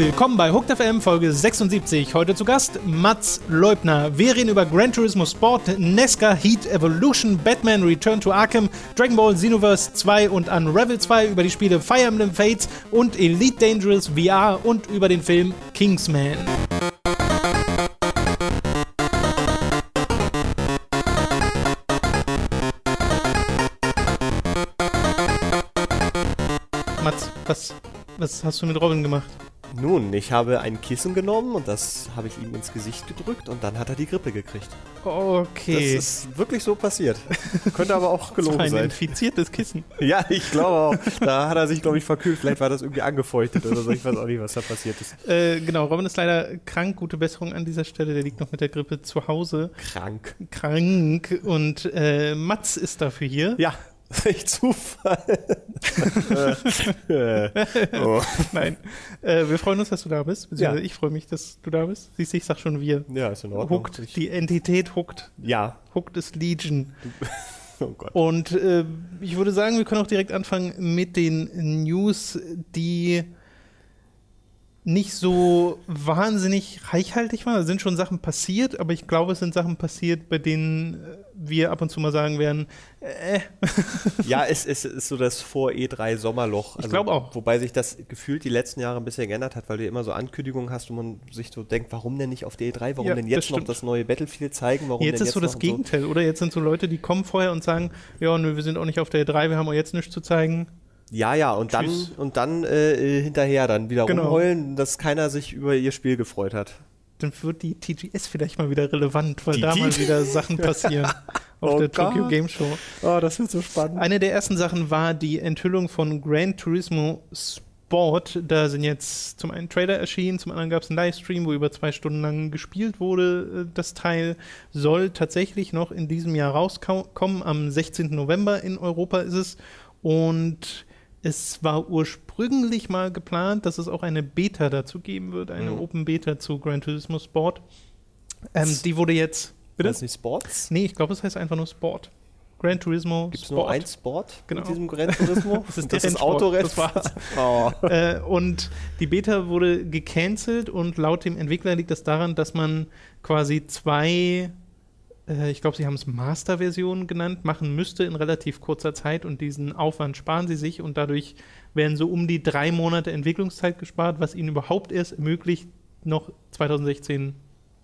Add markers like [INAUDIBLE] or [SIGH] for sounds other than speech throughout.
Willkommen bei Hooked FM Folge 76. Heute zu Gast Mats Leubner. Wir reden über Gran Turismo Sport, Nesca Heat Evolution, Batman Return to Arkham, Dragon Ball Xenoverse 2 und Unravel 2, über die Spiele Fire Emblem Fates und Elite Dangerous VR und über den Film Kingsman. Mats, was, was hast du mit Robin gemacht? Nun, ich habe ein Kissen genommen und das habe ich ihm ins Gesicht gedrückt und dann hat er die Grippe gekriegt. Okay. Das ist wirklich so passiert. Könnte aber auch [LAUGHS] gelogen das war ein sein. infiziertes Kissen. [LAUGHS] Ja, ich glaube auch. Da hat er sich, glaube ich, verkühlt. Vielleicht war das irgendwie angefeuchtet oder so. Ich weiß auch nicht, was da passiert ist. Äh, genau, Robin ist leider krank. Gute Besserung an dieser Stelle. Der liegt noch mit der Grippe zu Hause. Krank. Krank. Und äh, Mats ist dafür hier. Ja, [LAUGHS] echt Zufall. [LAUGHS] äh, [LAUGHS] oh. Nein. Äh, wir freuen uns, dass du da bist. Beziehungsweise Ja. ich freue mich, dass du da bist. Siehst du, ich sag schon wir. Ja, ist in Ordnung. Hooked. Ich, Die Entität Hooked. ja. Hooked ist Legion. Oh Gott. Und äh, ich würde sagen, wir können auch direkt anfangen mit den News, die nicht so wahnsinnig reichhaltig waren. Da sind schon Sachen passiert, aber ich glaube, es sind Sachen passiert, bei denen äh, wir ab und zu mal sagen werden, äh, Ja, es, es ist so das Vor-E3-Sommerloch. Ich glaub auch. Wobei sich das gefühlt die letzten Jahre ein bisschen geändert hat, weil du immer so Ankündigungen hast und man sich so denkt, warum denn nicht auf der E3? Warum Ja, denn jetzt noch das neue Battlefield zeigen? Warum jetzt denn ist so das Gegenteil, oder? Jetzt sind so Leute, die kommen vorher und sagen, ja, nö, wir sind auch nicht auf der E3, wir haben auch jetzt nichts zu zeigen. Ja, ja, und dann, Tschüss. und dann äh, hinterher dann wieder Genau. rumheulen, dass keiner sich über ihr Spiel gefreut hat. Dann wird die TGS vielleicht mal wieder relevant, weil Die da mal TGS? wieder Sachen passieren [LAUGHS] auf Oh der Tokyo Gott. Game Show. Oh, das wird so spannend. Eine der ersten Sachen war die Enthüllung von Gran Turismo Sport. Da sind jetzt zum einen Trailer erschienen, zum anderen gab es einen Livestream, wo über zwei Stunden lang gespielt wurde. Äh, Das Teil soll tatsächlich noch in diesem Jahr rauskommen. Am 16. November in Europa ist es. Und es war ursprünglich mal geplant, dass es auch eine Beta dazu geben wird, eine Mhm. Open Beta zu Gran Turismo Sport. Ähm, die wurde jetzt. Bitte? Ist nicht Sports? Nee, ich glaube, es heißt einfach nur Sport. Gran Turismo Gibt es Sport. nur ein Sport Genau. mit diesem Gran Turismo? [LAUGHS] Das ist das Autorennen. das war's. [LAUGHS] Oh. äh, und die Beta wurde gecancelt und laut dem Entwickler liegt das daran, dass man quasi zwei, äh, ich glaube, sie haben es Master-Versionen genannt, machen müsste in relativ kurzer Zeit und diesen Aufwand sparen sie sich und dadurch werden so um die drei Monate Entwicklungszeit gespart, was ihnen überhaupt erst ermöglicht, noch 2016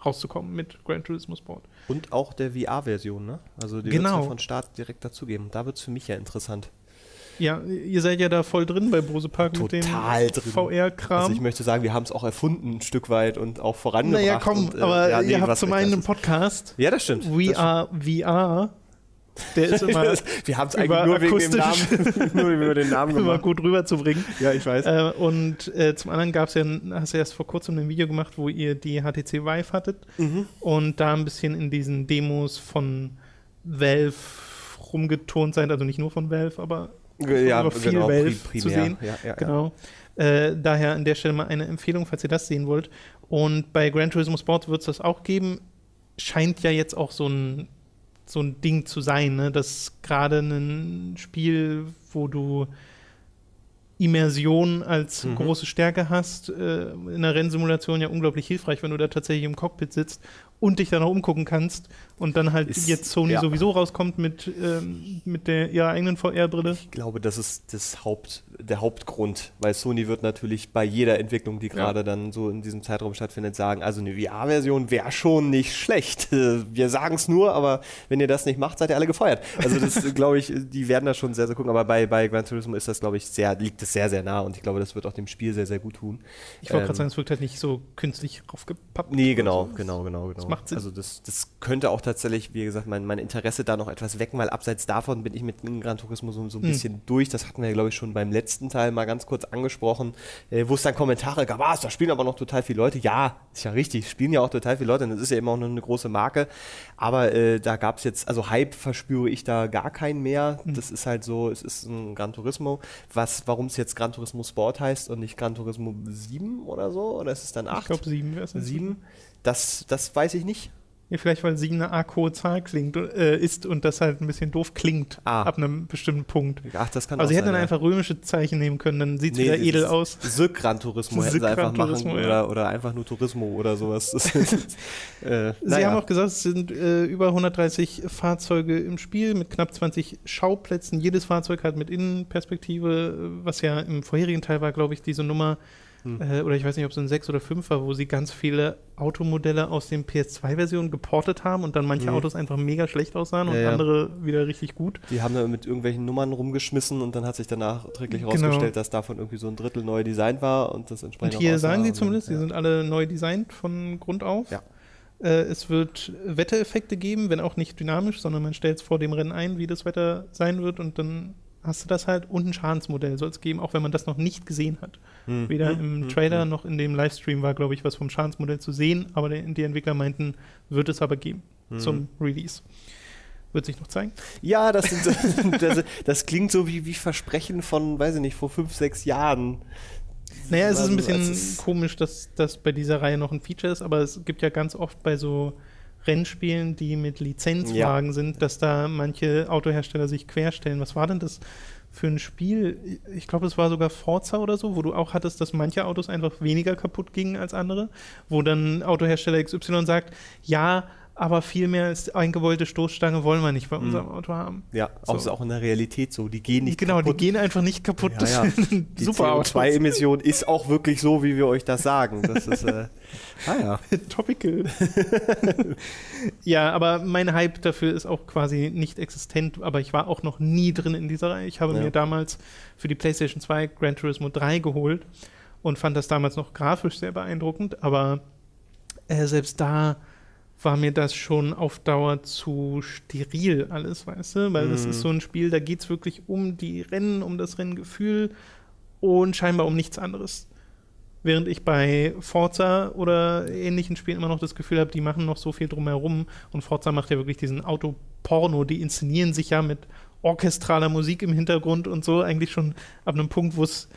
rauszukommen mit Gran Turismo Sport. Und auch der VR-Version, ne? Also die Genau. wird's ja von Start direkt dazugeben. Da wird es für mich ja interessant. Ja, ihr seid ja da voll drin bei Brose Park mit dem. VR-Kram. Also ich möchte sagen, wir haben es auch erfunden ein Stück weit und auch vorangebracht. Naja, komm, und, äh, aber ja, nee, ihr habt zum einen einen Podcast, Ja, das stimmt. We das Are VR. Der ist [LAUGHS] immer, wir haben es eigentlich nur wegen dem Namen, [LAUGHS] nur über den Namen immer gemacht. gut rüberzubringen. Ja, ich weiß. Äh, und äh, zum anderen gab es ja, hast du erst vor kurzem ein Video gemacht, wo ihr die HTC Vive hattet Mhm. und da ein bisschen in diesen Demos von Valve rumgetont seid, also nicht nur von Valve, aber ja, aber viel genau, Valve pri- zu primär. sehen. Ja, ja, Genau. Äh, daher an der Stelle mal eine Empfehlung, falls ihr das sehen wollt. Und bei Gran Turismo Sport wird es das auch geben. Scheint ja jetzt auch so ein, so ein Ding zu sein, ne? dass gerade ein Spiel, wo du Immersion als Mhm. große Stärke hast, äh, in einer Rennsimulation ja unglaublich hilfreich, wenn du da tatsächlich im Cockpit sitzt und dich dann auch umgucken kannst und dann halt Ist- jetzt Sony ja. sowieso rauskommt mit, ähm, mit der ihrer eigenen VR-Brille. Ich glaube, das ist das Haupt, der Hauptgrund, weil Sony wird natürlich bei jeder Entwicklung, die gerade dann so in diesem Zeitraum stattfindet, sagen, also eine VR-Version wäre schon nicht schlecht. [LAUGHS] Wir sagen es nur, aber wenn ihr das nicht macht, seid ihr alle gefeuert. Also das [LAUGHS] glaube ich, die werden da schon sehr, sehr gucken, aber bei, bei Gran Turismo ist das, glaube ich, sehr, liegt es sehr, sehr nah und ich glaube, das wird auch dem Spiel sehr, sehr gut tun. Ich wollte Ähm, gerade sagen, es wirkt halt nicht so künstlich raufgepappt. Nee, genau, so. genau, genau, genau. macht Sinn. Also das, das könnte auch tatsächlich, wie gesagt, mein, mein Interesse da noch etwas wecken, weil abseits davon bin ich mit dem Gran Turismo so, so ein Hm. bisschen durch. Das hatten wir, glaube ich, schon beim letzten Teil mal ganz kurz angesprochen, äh, wo es dann Kommentare gab, ah, da spielen aber noch total viele Leute. Ja, ist ja richtig, spielen ja auch total viele Leute und das ist ja immer auch noch eine große Marke. Aber äh, da gab es jetzt, also Hype verspüre ich da gar keinen mehr. Hm. Das ist halt so, es ist ein Gran Turismo. Was, warum es jetzt Gran Turismo Sport heißt und nicht Gran Turismo 7 oder so? Oder ist es dann 8? Ich glaube, sieben wäre es. Sieben? Das, das weiß ich nicht. Ja, vielleicht, weil 7 eine arg Zahl klingt, äh, ist und das halt ein bisschen doof klingt Ah. ab einem bestimmten Punkt. Ach, das kann Also auch sie hätten dann ja. einfach römische Zeichen nehmen können, dann sieht es Nee, wieder edel aus. Syk Gran Turismo hätten sie einfach machen ja. oder, oder einfach nur Turismo oder sowas. [LAUGHS] Äh, Sie naja. haben auch gesagt, es sind äh, über 130 Fahrzeuge im Spiel mit knapp 20 Schauplätzen. Jedes Fahrzeug hat mit Innenperspektive, äh, was ja im vorherigen Teil war, glaube ich, diese Nummer, Hm. äh, oder ich weiß nicht, ob es ein 6 oder 5 war, wo sie ganz viele Automodelle aus den PS2-Versionen geportet haben und dann manche Mhm. Autos einfach mega schlecht aussahen und Ja, andere wieder richtig gut. Die haben da mit irgendwelchen Nummern rumgeschmissen und dann hat sich danach träglich Genau. herausgestellt, dass davon irgendwie so ein Drittel neu designt war und das Und entsprechend hier auch aussah sagen sie und- zumindest, die ja. sind alle neu designt von Grund auf. Ja. Äh, es wird Wettereffekte geben, wenn auch nicht dynamisch, sondern man stellt es vor dem Rennen ein, wie das Wetter sein wird und dann hast du das halt und ein Schadensmodell soll es geben, auch wenn man das noch nicht gesehen hat. Hm. Weder Hm, im hm, Trailer hm. noch in dem Livestream war, glaube ich, was vom Schadensmodell zu sehen, aber der, die Entwickler meinten, wird es aber geben Hm. zum Release. Wird sich noch zeigen. Ja, das, sind, [LAUGHS] [LAUGHS] das, das klingt so wie, wie Versprechen von, weiß ich nicht, vor fünf, sechs Jahren. Naja, es ist ein Also, bisschen komisch, dass das bei dieser Reihe noch ein Feature ist, aber es gibt ja ganz oft bei so Rennspielen, die mit Lizenzwagen sind, dass da manche Autohersteller sich querstellen. Was war denn das für ein Spiel? Ich glaube, es war sogar Forza oder so, wo du auch hattest, dass manche Autos einfach weniger kaputt gingen als andere, wo dann Autohersteller XY sagt, ja, aber viel mehr als eingewollte Stoßstange wollen wir nicht bei unserem Auto haben. Ja, So. auch, ist auch in der Realität so. Die gehen nicht genau, kaputt. die gehen einfach nicht kaputt. Ja, das ja. sind [LAUGHS] Die super Autos. CO2-Emission ist auch wirklich so, wie wir euch das sagen. Das ist, äh, ah ja. [LAUGHS] Topical. [LAUGHS] ja, aber mein Hype dafür ist auch quasi nicht existent, aber ich war auch noch nie drin in dieser Reihe. Ich habe Ja. mir damals für die PlayStation 2 Gran Turismo 3 geholt und fand das damals noch grafisch sehr beeindruckend, aber äh, selbst da war mir das schon auf Dauer zu steril alles, weißt du? Weil das Mhm. ist so ein Spiel, da geht es wirklich um die Rennen, um das Renngefühl und scheinbar um nichts anderes. Während ich bei Forza oder ähnlichen Spielen immer noch das Gefühl habe, die machen noch so viel drumherum. Und Forza macht ja wirklich diesen Autoporno. Die inszenieren sich ja mit orchestraler Musik im Hintergrund und so. Eigentlich schon ab einem Punkt, wo es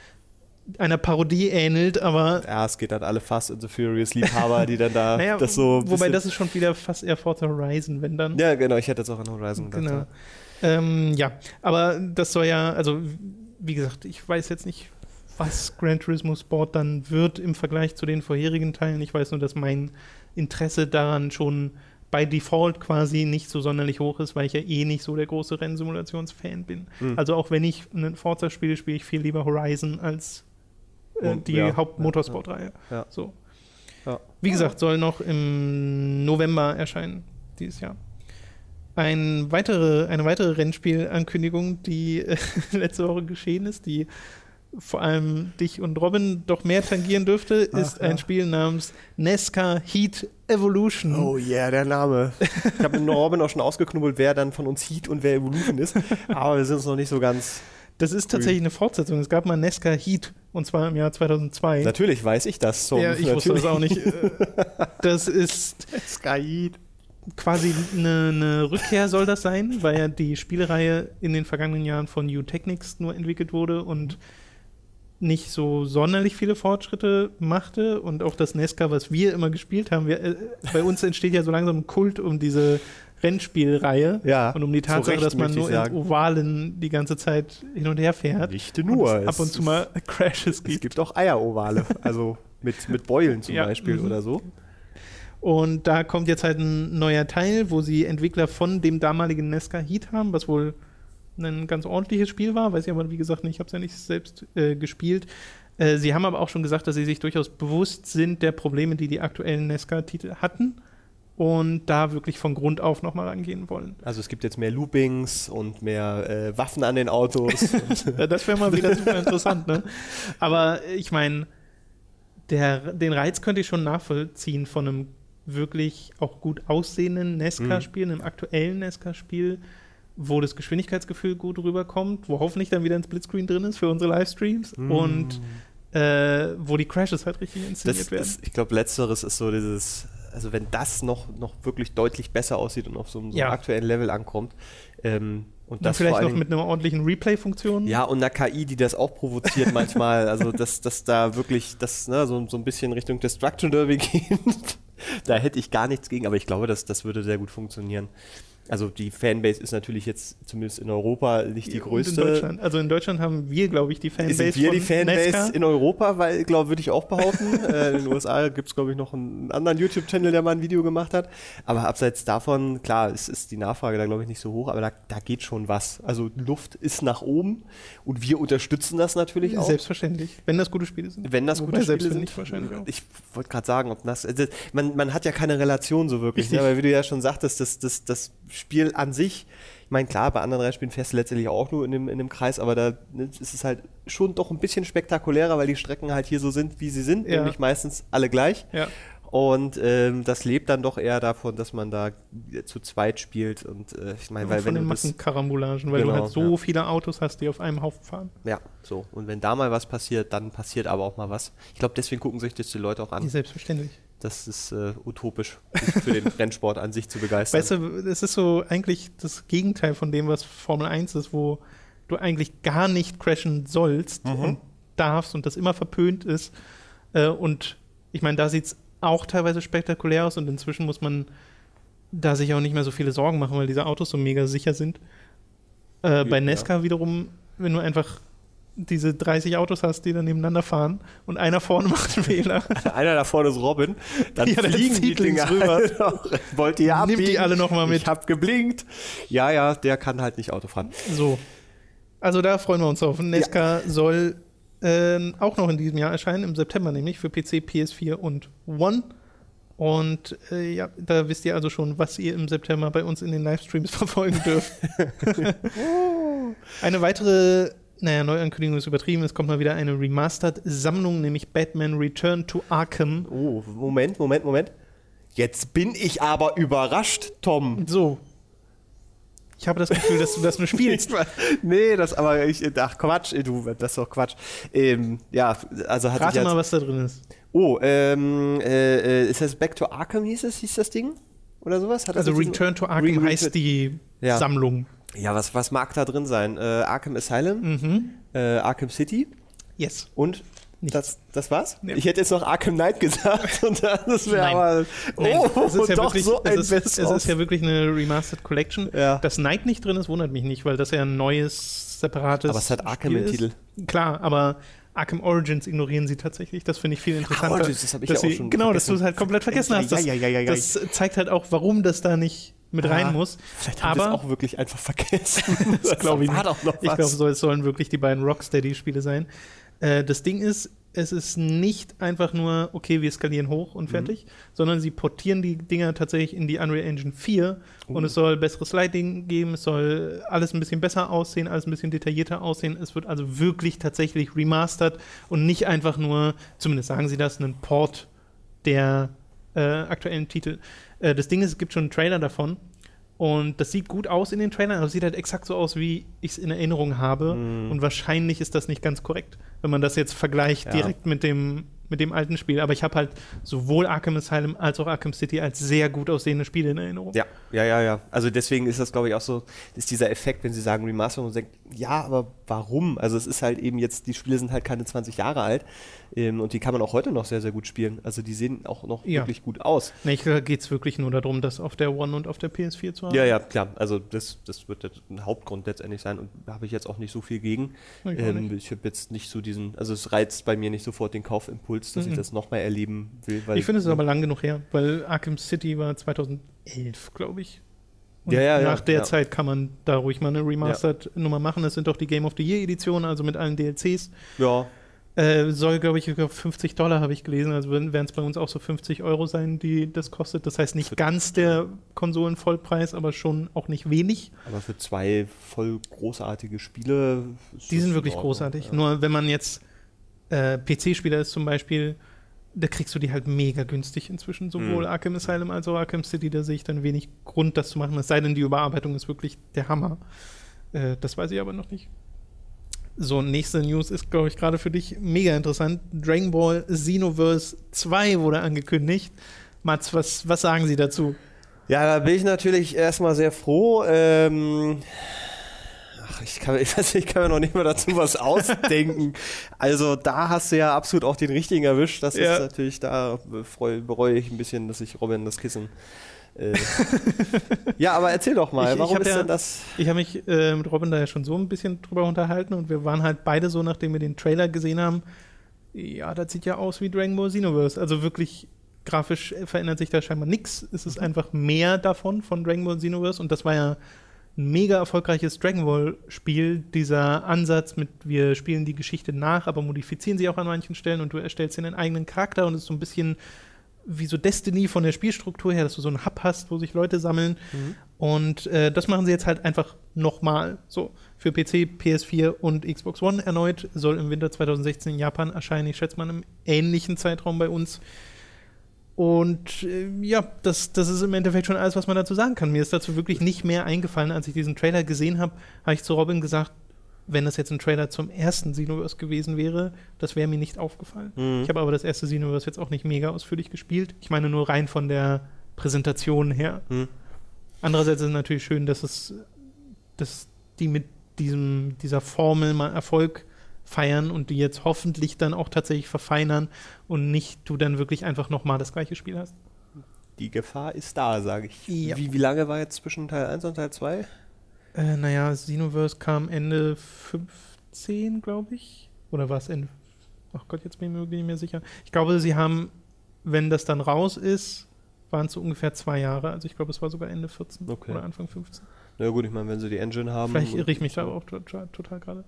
einer Parodie ähnelt, aber Ja, es geht dann alle Fast and the Furious Liebhaber, die dann da [LAUGHS] naja, das so. wobei das ist schon wieder fast eher Forza Horizon, wenn dann. Ja, genau, ich hätte jetzt auch an Horizon gedacht. Genau. ja. Ähm, ja, aber das soll ja, also wie gesagt, ich weiß jetzt nicht, was Gran Turismo Sport dann wird im Vergleich zu den vorherigen Teilen. Ich weiß nur, dass mein Interesse daran schon bei Default quasi nicht so sonderlich hoch ist, weil ich ja eh nicht so der große Rennsimulationsfan bin. Hm. Also auch wenn ich ein Forza spiele, spiele ich viel lieber Horizon als äh, Und- die ja, Hauptmotorsport-Reihe. ja. So. Wie gesagt, soll noch im November erscheinen, dieses Jahr. Ein weitere, eine weitere Rennspielankündigung, die äh, [LAUGHS] letzte Woche geschehen ist, die vor allem dich und Robin doch mehr tangieren dürfte, ist Ach, ja. ein Spiel namens NASCAR Heat Evolution. Oh yeah, der Name. Ich habe mit [LAUGHS] Robin auch schon ausgeknubbelt, wer dann von uns Heat und wer Evolution ist. Aber wir sind uns noch nicht so ganz. Das ist tatsächlich eine Fortsetzung. Es gab mal NASCAR Heat und zwar im Jahr 2002. Natürlich weiß ich das. So, ja, ich wusste das auch nicht. Äh, [LAUGHS] Das ist Sky quasi eine, eine Rückkehr soll das sein, weil ja die Spielereihe in den vergangenen Jahren von New Technics nur entwickelt wurde und nicht so sonderlich viele Fortschritte machte und auch das Nesca, was wir immer gespielt haben, wir, äh, bei uns entsteht ja so langsam ein Kult um diese Rennspielreihe Ja, und um die Tatsache, Recht, dass man nur in. Ovalen die ganze Zeit hin und her fährt. Nicht nur. Und es ab und es- zu mal [LAUGHS] Crashes Es gibt. gibt auch Eierovale, also mit, mit Beulen zum Ja, Beispiel mhm. oder so. Und da kommt jetzt halt ein neuer Teil, wo sie Entwickler von dem damaligen Nesca Heat haben, was wohl ein ganz ordentliches Spiel war, weiß ich aber wie gesagt nicht, ich habe es ja nicht selbst äh, gespielt. Äh, sie haben aber auch schon gesagt, dass sie sich durchaus bewusst sind der Probleme, die die aktuellen Nesca-Titel hatten und da wirklich von Grund auf nochmal rangehen wollen. Also es gibt jetzt mehr Loopings und mehr äh, Waffen an den Autos. [LAUGHS] das wäre mal wieder super interessant, ne? Aber ich meine, den Reiz könnte ich schon nachvollziehen von einem wirklich auch gut aussehenden Nesca-Spiel, einem aktuellen Nesca-Spiel, wo das Geschwindigkeitsgefühl gut rüberkommt, wo hoffentlich dann wieder ein Splitscreen drin ist für unsere Livestreams und äh, wo die Crashes halt richtig inszeniert das werden. ist, ich glaube, letzteres ist so dieses, also wenn das noch, noch wirklich deutlich besser aussieht und auf so einem, so Ja. aktuellen Level ankommt, ähm, und Und das vielleicht noch mit einer ordentlichen Replay-Funktion. Ja, und einer KI, die das auch provoziert manchmal. Also, dass, dass da wirklich das ne, so, so ein bisschen Richtung Destruction Derby [LAUGHS] geht. da hätte ich gar nichts gegen, aber ich glaube, dass das würde sehr gut funktionieren. Also die Fanbase ist natürlich jetzt zumindest in Europa nicht die größte. In Deutschland. Also in Deutschland haben wir, glaube ich, die Fanbase. Sind wir die Fanbase Nesca? in Europa, weil, glaube würde ich auch behaupten. [LAUGHS] äh, in den USA gibt es, glaube ich, noch einen anderen YouTube-Channel, der mal ein Video gemacht hat. Aber abseits davon, klar, es ist die Nachfrage da, glaube ich, nicht so hoch, aber da, da geht schon was. Also Luft ist nach oben und wir unterstützen das natürlich auch. Selbstverständlich. Wenn das gute Spiele sind. Wenn das Wobei gute Spiele sind. Ich, wahrscheinlich auch. ich wollte gerade sagen, ob das, also man, man hat ja keine Relation so wirklich, ne? weil wie du ja schon sagtest, das, das, das Spiel an sich, ich meine, klar, bei anderen Rennspielen fährst du letztendlich auch nur in dem, in dem Kreis, aber da ne, ist es halt schon doch ein bisschen spektakulärer, weil die Strecken halt hier so sind, wie sie sind, ja. nämlich meistens alle gleich. Ja. Und ähm, das lebt dann doch eher davon, dass man da zu zweit spielt. Und äh, ich meine, weil von wenn den Massenkarambolagen, weil genau, du halt so ja. viele Autos hast, die auf einem Haufen fahren. Ja, so. Und wenn da mal was passiert, dann passiert aber auch mal was. Ich glaube, deswegen gucken sich das die Leute auch an. Selbstverständlich das ist äh, utopisch, sich für den [LAUGHS] Rennsport an sich zu begeistern. Weißt du, es ist so eigentlich das Gegenteil von dem, was Formel 1 ist, wo du eigentlich gar nicht crashen sollst mhm. und darfst und das immer verpönt ist. Äh, und ich meine, da sieht es auch teilweise spektakulär aus und inzwischen muss man da sich auch nicht mehr so viele Sorgen machen, weil diese Autos so mega sicher sind. Äh, bei Nesca ja. wiederum, wenn du einfach diese 30 Autos hast, die dann nebeneinander fahren und einer vorne macht einen Fehler. [LAUGHS] einer da vorne ist Robin, dann ja, fliegen die Dinger rüber. [LAUGHS] Wollt ihr abbiegen? Nimmt die alle nochmal mit. Ich hab geblinkt. Ja, ja, der kann halt nicht Auto fahren. So. Also da freuen wir uns drauf. Nesca ja. soll äh, auch noch in diesem Jahr erscheinen, im September nämlich, für PC, PS4 und One. Und äh, ja, da wisst ihr also schon, was ihr im September bei uns in den Livestreams [LAUGHS] verfolgen dürft. Eine weitere naja, Neuankündigung ist übertrieben. Es kommt mal wieder eine Remastered-Sammlung, nämlich Batman Return to Arkham. Oh, Moment, Moment, Moment. Jetzt bin ich aber überrascht, Tom. So. Ich habe das Gefühl, dass du das nur [LAUGHS] spielst. nee, das aber ich. Ach Quatsch, du, das ist doch Quatsch. Ähm, ja, also hatte Rate mal, was da drin ist. Oh, ähm, äh, äh ist das Back to Arkham hieß es, hieß das Ding? Oder sowas? Hat also Return to Arkham Re heißt die ja. Sammlung. Ja, was, was mag da drin sein? Äh, Arkham Asylum, mhm. äh, Arkham City. Yes. Und Das, das war's? Ja. Ich hätte jetzt noch Arkham Knight gesagt [LAUGHS] und das wäre aber. Oh, es ist ja doch wirklich, so ein es ist, es ist ja wirklich eine Remastered Collection. Ja. Dass Knight nicht drin ist, wundert mich nicht, weil das ja ein neues, separates. Aber es hat Arkham im Titel. Klar, aber Arkham Origins ignorieren sie tatsächlich. Das finde ich viel interessanter. Ach, Origins, das habe ich ja auch schon Genau, vergessen. dass du es halt komplett vergessen hast. Das, ja, ja, ja, das zeigt halt auch, warum das da nicht mit ah, rein muss. Vielleicht haben aber, es auch wirklich einfach vergessen. [LAUGHS] das glaube ich nicht. Ich glaube, so, es sollen wirklich die beiden Rocksteady-Spiele sein. Äh, das Ding ist, es ist nicht einfach nur, okay, wir skalieren hoch und mhm. fertig, mhm. sondern sie portieren die Dinger tatsächlich in die Unreal Engine 4 uh. und es soll besseres Lighting geben, es soll alles ein bisschen besser aussehen, alles ein bisschen detaillierter aussehen. Es wird also wirklich tatsächlich remastered und nicht einfach nur, zumindest sagen sie das, ein Port der äh, aktuellen Titel. Äh, das Ding ist, es gibt schon einen Trailer davon. Und das sieht gut aus in den Trailern, aber es sieht halt exakt so aus, wie ich es in Erinnerung habe. Mm. Und wahrscheinlich ist das nicht ganz korrekt, wenn man das jetzt vergleicht ja. direkt mit dem mit dem alten Spiel. Aber ich habe halt sowohl Arkham Asylum als auch Arkham City als sehr gut aussehende Spiele in Erinnerung. Ja, ja, ja, ja. Also deswegen ist das, glaube ich, auch so, ist dieser Effekt, wenn sie sagen Remaster und denkt, ja, aber warum? Also es ist halt eben jetzt, die Spiele sind halt keine 20 Jahre alt ähm, und die kann man auch heute noch sehr, sehr gut spielen. Also die sehen auch noch ja. wirklich gut aus. Nee, ich geht es wirklich nur darum, das auf der One und auf der PS4 zu haben. Ja, ja, klar. Also das, das wird ein Hauptgrund letztendlich sein und da habe ich jetzt auch nicht so viel gegen. Ich, ähm, ich habe jetzt nicht so diesen, also es reizt bei mir nicht sofort den Kaufimpuls, dass mhm. ich das nochmal erleben will. ich finde es aber lang genug her, weil Arkham City war 2011, glaube ich. Und ja, ja, nach ja, der. Zeit kann man da ruhig mal eine Remastered-Nummer machen. Das sind doch die Game of the Year-Editionen, also mit allen DLCs. Ja. Äh, soll, glaube ich, 50 Dollar habe ich gelesen. Also werden es bei uns auch so 50 Euro sein, die das kostet. Das heißt nicht ganz der Konsolenvollpreis, aber schon auch nicht wenig. Aber für zwei voll großartige Spiele. Die sind wirklich großartig. Ja. Nur wenn man jetzt äh, PC-Spieler ist zum Beispiel, da kriegst du die halt mega günstig inzwischen, sowohl mhm. Arkham Asylum als auch Arkham City. Da sehe ich dann wenig Grund, das zu machen. Es sei denn, die Überarbeitung ist wirklich der Hammer. Äh, das weiß ich aber noch nicht. So, nächste News ist, glaube ich, gerade für dich mega interessant. Dragon Ball Xenoverse 2 wurde angekündigt. Mats, was, was sagen Sie dazu? Ja, da bin ich natürlich erstmal sehr froh. Ähm, ach, ich kann, ich, weiß, ich kann mir noch nicht mal dazu was [LAUGHS] ausdenken. also da hast du ja absolut auch den richtigen erwischt. Das ja. ist natürlich, da bereue ich ein bisschen, dass ich Robin das Kissen äh. [LAUGHS] ja, aber erzähl doch mal, ich, warum ich ist ja, denn das? Ich habe mich äh, mit Robin da ja schon so ein bisschen drüber unterhalten und wir waren halt beide so, nachdem wir den Trailer gesehen haben, ja, das sieht ja aus wie Dragon Ball Xenoverse. Also wirklich grafisch verändert sich da scheinbar nichts. Es ist mhm. einfach mehr davon von Dragon Ball Xenoverse und das war ja ein mega erfolgreiches Dragon Ball Spiel. Dieser Ansatz mit wir spielen die Geschichte nach, aber modifizieren sie auch an manchen Stellen und du erstellst dir einen eigenen Charakter und es ist so ein bisschen wie so Destiny von der Spielstruktur her, dass du so einen Hub hast, wo sich Leute sammeln. Mhm. Und äh, das machen sie jetzt halt einfach nochmal. So, für PC, PS4 und Xbox One erneut. Soll im Winter 2016 in Japan erscheinen. Ich schätze mal im ähnlichen Zeitraum bei uns. Und äh, ja, das, das ist im Endeffekt schon alles, was man dazu sagen kann. Mir ist dazu wirklich nicht mehr eingefallen. Als ich diesen Trailer gesehen habe, habe ich zu Robin gesagt, wenn das jetzt ein Trailer zum ersten Xenoverse gewesen wäre, das wäre mir nicht aufgefallen. Mhm. Ich habe aber das erste Xenoverse jetzt auch nicht mega ausführlich gespielt. Ich meine nur rein von der Präsentation her. Mhm. Andererseits ist es natürlich schön, dass es, dass die mit diesem, dieser Formel mal Erfolg feiern und die jetzt hoffentlich dann auch tatsächlich verfeinern und nicht du dann wirklich einfach nochmal das gleiche Spiel hast. Die Gefahr ist da, sage ich. Ja. Wie, wie lange war jetzt zwischen Teil 1 und Teil 2? Äh, naja, Xenoverse kam Ende 15, glaube ich. Oder war es Ende? Ach Gott, jetzt bin ich mir wirklich nicht mehr sicher. Ich glaube, sie haben, wenn das dann raus ist, waren es so ungefähr zwei Jahre. Also ich glaube, es war sogar Ende 14 okay. oder Anfang 15. Na ja, gut, ich meine, wenn sie die Engine haben. Vielleicht irre ich mich da aber auch total, gerade.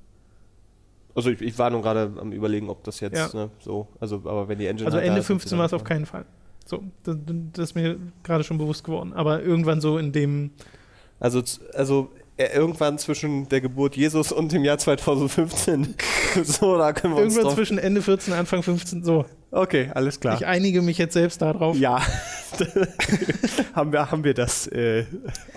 Also ich, ich, war nur gerade am überlegen, ob das jetzt ja. ne, so, also aber wenn die Engine Also Ende 15 war es auf keinen Fall. So, das, das ist mir gerade schon bewusst geworden. Aber irgendwann so in dem. Also, also irgendwann zwischen der Geburt Jesus und dem Jahr 2015. [LAUGHS] so, da können wir Irgendwann uns zwischen Ende 14 Anfang 15, so. Okay, alles klar. Ich einige mich jetzt selbst darauf. Ja, [LAUGHS] haben, wir, haben wir das äh,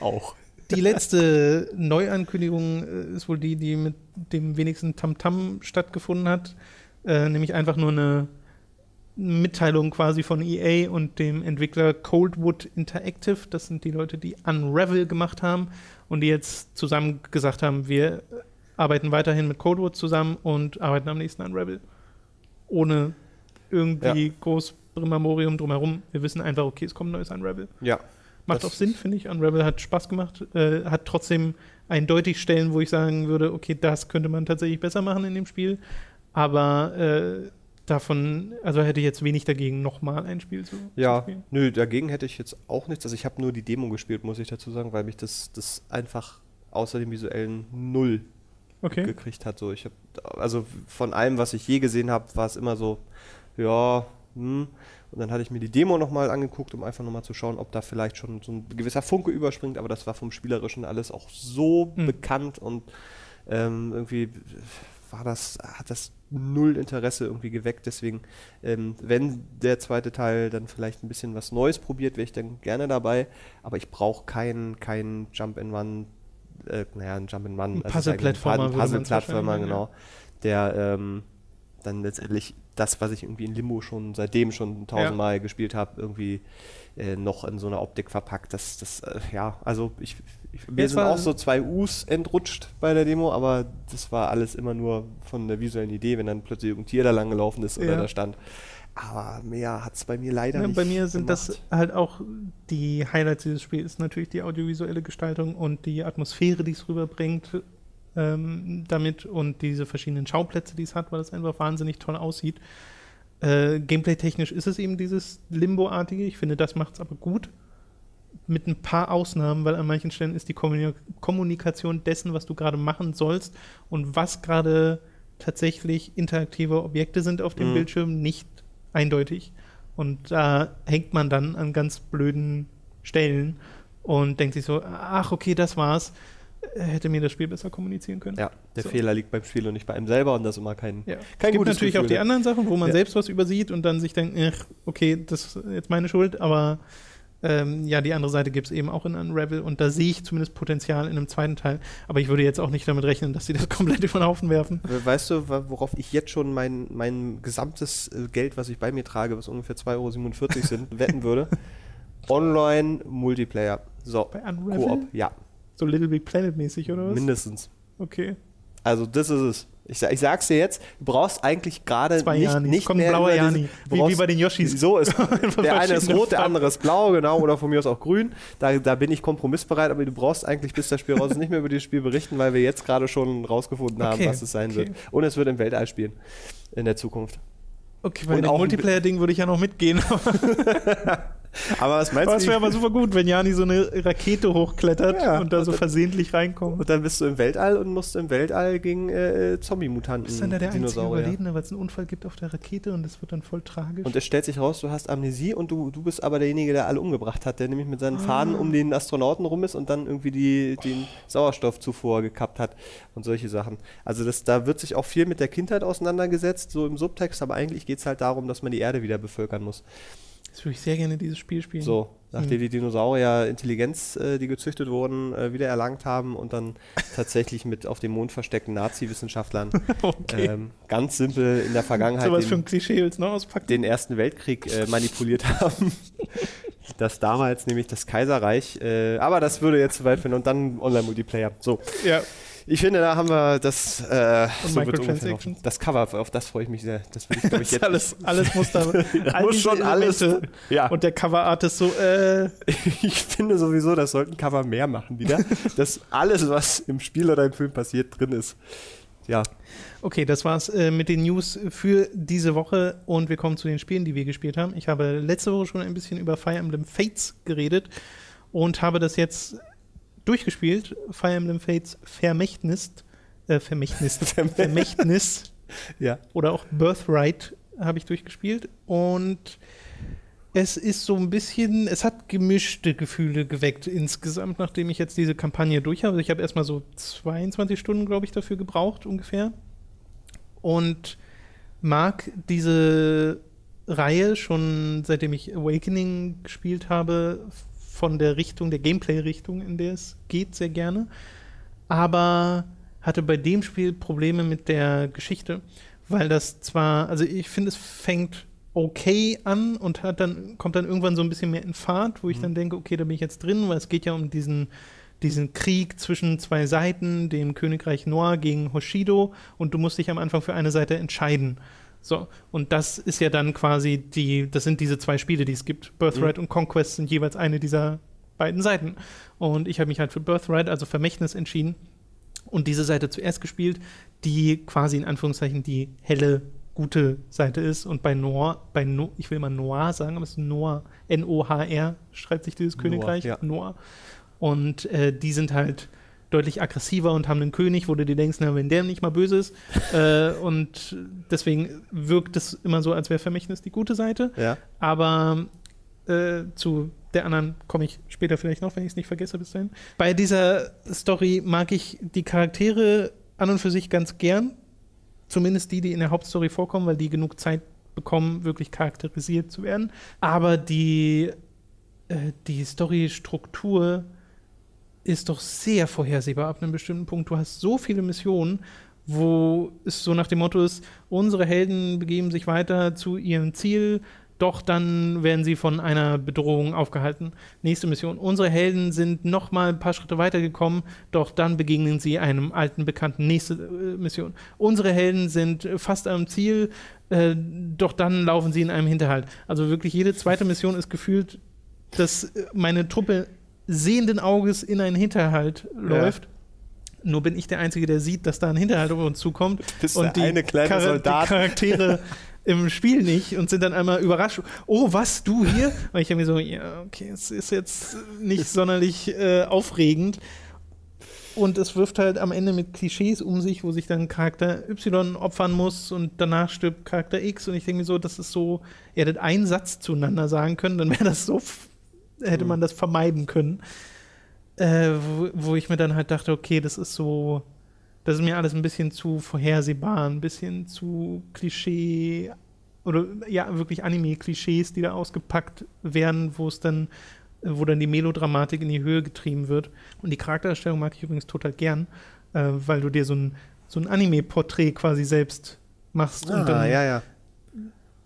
auch. Die letzte Neuankündigung äh, ist wohl die, die mit dem wenigsten Tamtam -Tam stattgefunden hat. Äh, nämlich einfach nur eine Mitteilung quasi von EA und dem Entwickler Coldwood Interactive. Das sind die Leute, die Unravel gemacht haben und die jetzt zusammen gesagt haben, wir arbeiten weiterhin mit Codewood zusammen und arbeiten am nächsten Unravel. Ohne irgendwie ja. groß Brimamorium drumherum. Wir wissen einfach, okay, es kommt ein neues Unravel. Ja. Macht auch Sinn, finde ich. Unravel hat Spaß gemacht, äh, hat trotzdem eindeutig Stellen, wo ich sagen würde, okay, das könnte man tatsächlich besser machen in dem Spiel. Aber äh, davon, also hätte ich jetzt wenig dagegen, nochmal ein Spiel zu, ja, zu spielen. Nö, dagegen hätte ich jetzt auch nichts. Also ich habe nur die Demo gespielt, muss ich dazu sagen, weil mich das, das einfach außer dem visuellen Null okay. gekriegt hat. So, ich habe, also von allem, was ich je gesehen habe, war es immer so, ja, hm. Und dann hatte ich mir die Demo nochmal angeguckt, um einfach nochmal zu schauen, ob da vielleicht schon so ein gewisser Funke überspringt, aber das war vom Spielerischen alles auch so hm. bekannt und ähm, irgendwie war das, hat das null Interesse irgendwie geweckt. Deswegen, ähm, wenn der zweite Teil dann vielleicht ein bisschen was Neues probiert, wäre ich dann gerne dabei. Aber ich brauche keinen kein Jump and Run, äh, naja, ein Jump and Run, also Puzzle-Plattformer, Puzzle-Plattformer, genau, der ähm, dann letztendlich das, was ich irgendwie in Limbo schon seitdem schon tausendmal ja. gespielt habe, irgendwie äh, noch in so einer Optik verpackt. Das, das, äh, ja, also ich, ich mir sind auch so zwei U's entrutscht bei der Demo, aber das war alles immer nur von der visuellen Idee, wenn dann plötzlich irgendein Tier da lang gelaufen ist oder ja. da stand. Aber mehr hat es bei mir leider ja, nicht. Bei mir sind gemacht. das halt auch die Highlights dieses Spiels, natürlich die audiovisuelle Gestaltung und die Atmosphäre, die es rüberbringt ähm, damit und diese verschiedenen Schauplätze, die es hat, weil es einfach wahnsinnig toll aussieht. Äh, Gameplay-technisch ist es eben dieses Limbo-artige. Ich finde, das macht es aber gut. Mit ein paar Ausnahmen, weil an manchen Stellen ist die Kommunikation dessen, was du gerade machen sollst und was gerade tatsächlich interaktive Objekte sind auf dem mhm. Bildschirm, nicht eindeutig. Und da hängt man dann an ganz blöden Stellen und denkt sich so, ach okay, das war's hätte mir das Spiel besser kommunizieren können. Ja, der so. Fehler liegt beim Spiel und nicht bei einem selber und das ist immer kein, ja. kein es gibt natürlich Gefühl. auch die anderen Sachen, wo man ja. selbst was übersieht und dann sich denkt, ach, okay, das ist jetzt meine Schuld, aber ähm, ja, die andere Seite gibt es eben auch in Unravel und da sehe ich zumindest Potenzial in einem zweiten Teil. Aber ich würde jetzt auch nicht damit rechnen, dass sie das [LAUGHS] komplett über den Haufen werfen. Weißt du, worauf ich jetzt schon mein, mein gesamtes äh, Geld, was ich bei mir trage, was ungefähr 2,47 Euro sind, [LAUGHS] wetten würde? Online Multiplayer. So, Bei Unravel? Koop, ja. So Little Big Planet mäßig oder was? Mindestens. Okay. Also das ist es. Ich, ich sag's dir jetzt, du brauchst eigentlich gerade nicht, Janis. nicht Kommt mehr blauer Jani. Wie, wie bei den Yoshis. So ist [LAUGHS] der eine ist rot, der andere ist blau, genau, oder von mir aus auch grün. Da, da bin ich kompromissbereit, aber du brauchst eigentlich bis das Spiel raus ist nicht mehr über dieses Spiel berichten, weil wir jetzt gerade schon rausgefunden haben, Okay, was es sein okay. wird. Und es wird im Weltall spielen in der Zukunft. Okay, bei Und dem Multiplayer-Ding würde ich ja noch mitgehen. [LAUGHS] Aber was meinst Aber du? es wie- wäre aber super gut, wenn Jani so eine Rakete hochklettert Ja, und da so versehentlich reinkommt. Und dann bist du im Weltall und musst im Weltall gegen äh, Zombie-Mutanten, Ist dann da der einzige Dinosaurier. Überlebende, weil es einen Unfall gibt auf der Rakete und es wird dann voll tragisch. Und es stellt sich raus, du hast Amnesie und du, du bist aber derjenige, der alle umgebracht hat, der nämlich mit Ah. seinen Fahnen um den Astronauten rum ist und dann irgendwie die, den Sauerstoffzufuhr gekappt hat und solche Sachen. Also das, da wird sich auch viel mit der Kindheit auseinandergesetzt, so im Subtext, aber eigentlich geht es halt darum, dass man die Erde wieder bevölkern muss. Jetzt würde ich sehr gerne dieses Spiel spielen. So, nachdem Hm. die Dinosaurier Intelligenz, äh, die gezüchtet wurden, äh, wieder erlangt haben und dann [LAUGHS] tatsächlich mit auf dem Mond versteckten Nazi-Wissenschaftlern Okay. ähm, ganz simpel in der Vergangenheit so was den- für ein Klischee willst auspacken? den Ersten Weltkrieg äh, manipuliert haben. [LAUGHS] Das damals nämlich das Kaiserreich, äh, aber das würde jetzt zu weit finden und dann Online-Multiplayer. So, ja. Ich finde, da haben wir das, äh, so Microtransactions. das Cover, auf das freue ich mich sehr. Das würde ich, glaube ich, [LAUGHS] jetzt. alles, alles muss da. [LAUGHS] all muss schon alles. Ja, Und der Coverart ist so, äh, [LAUGHS] ich finde sowieso, das sollten Cover mehr machen wieder, dass alles, was im Spiel oder im Film passiert, drin ist. Ja, Okay, das war's äh, mit den News für diese Woche und wir kommen zu den Spielen, die wir gespielt haben. Ich habe letzte Woche schon ein bisschen über Fire Emblem Fates geredet und habe das jetzt durchgespielt. Fire Emblem Fates Vermächtnis, äh, [LAUGHS] Vermächtnis, Vermächtnis ja. oder auch Birthright habe ich durchgespielt und es ist so ein bisschen, es hat gemischte Gefühle geweckt insgesamt, nachdem ich jetzt diese Kampagne durch habe. Ich habe erstmal so 22 Stunden, glaube ich, dafür gebraucht ungefähr und mag diese Reihe schon seitdem ich Awakening gespielt habe, von der Richtung, der Gameplay-Richtung, in der es geht, sehr gerne. Aber hatte bei dem Spiel Probleme mit der Geschichte, weil das zwar, also ich finde, es fängt okay an und hat dann, kommt dann irgendwann so ein bisschen mehr in Fahrt, wo ich Mhm. dann denke, okay, da bin ich jetzt drin, weil es geht ja um diesen, diesen Krieg zwischen zwei Seiten, dem Königreich Noah gegen Hoshido und du musst dich am Anfang für eine Seite entscheiden. So, und das ist ja dann quasi die, das sind diese zwei Spiele, die es gibt. Birthright und Conquest sind jeweils eine dieser beiden Seiten. Und ich habe mich halt für Birthright, also Vermächtnis, entschieden und diese Seite zuerst gespielt, die quasi in Anführungszeichen die helle, gute Seite ist. Und bei Noir, bei no, ich will mal Noir sagen, aber es ist Noir, N-O-H-R schreibt sich dieses Noir, Königreich, ja. Noir. Und äh, die sind halt deutlich aggressiver und haben einen König, wo du dir denkst, na, wenn der nicht mal böse ist. [LAUGHS] äh, und deswegen wirkt es immer so, als wäre Vermächtnis die gute Seite. Ja. Aber äh, zu der anderen komme ich später vielleicht noch, wenn ich es nicht vergesse bis dahin. Bei dieser Story mag ich die Charaktere an und für sich ganz gern. Zumindest die, die in der Hauptstory vorkommen, weil die genug Zeit bekommen, wirklich charakterisiert zu werden. Aber die, äh, die Storystruktur ist doch sehr vorhersehbar ab einem bestimmten Punkt. Du hast so viele Missionen, wo es so nach dem Motto ist, unsere Helden begeben sich weiter zu ihrem Ziel, doch dann werden sie von einer Bedrohung aufgehalten. Nächste Mission. Unsere Helden sind noch mal ein paar Schritte weitergekommen, doch dann begegnen sie einem alten Bekannten. Nächste äh, Mission. Unsere Helden sind fast am Ziel, äh, doch dann laufen sie in einem Hinterhalt. Also wirklich jede zweite Mission ist gefühlt, dass meine Truppe sehenden Auges in einen Hinterhalt läuft. Nur bin ich der Einzige, der sieht, dass da ein Hinterhalt auf uns zukommt. Bist und die, eine kleine Chara- Soldat. die Charaktere [LAUGHS] im Spiel nicht und sind dann einmal überrascht. Oh, was, du hier? Und ich habe mir so, ja, okay, es ist jetzt nicht sonderlich äh, aufregend. Und es wirft halt am Ende mit Klischees um sich, wo sich dann Charakter Y opfern muss und danach stirbt Charakter X. Und ich denke mir so, das ist so, ihr hättet einen Satz zueinander sagen können, dann wäre das so, hätte man das vermeiden können. Äh, wo, wo ich mir dann halt dachte, okay, das ist so, das ist mir alles ein bisschen zu vorhersehbar, ein bisschen zu Klischee oder ja, wirklich Anime-Klischees, die da ausgepackt werden, wo es dann, wo dann die Melodramatik in die Höhe getrieben wird. Und die Charaktererstellung mag ich übrigens total gern, äh, weil du dir so ein, so ein Anime-Porträt quasi selbst machst und Ah, dann ja, ja.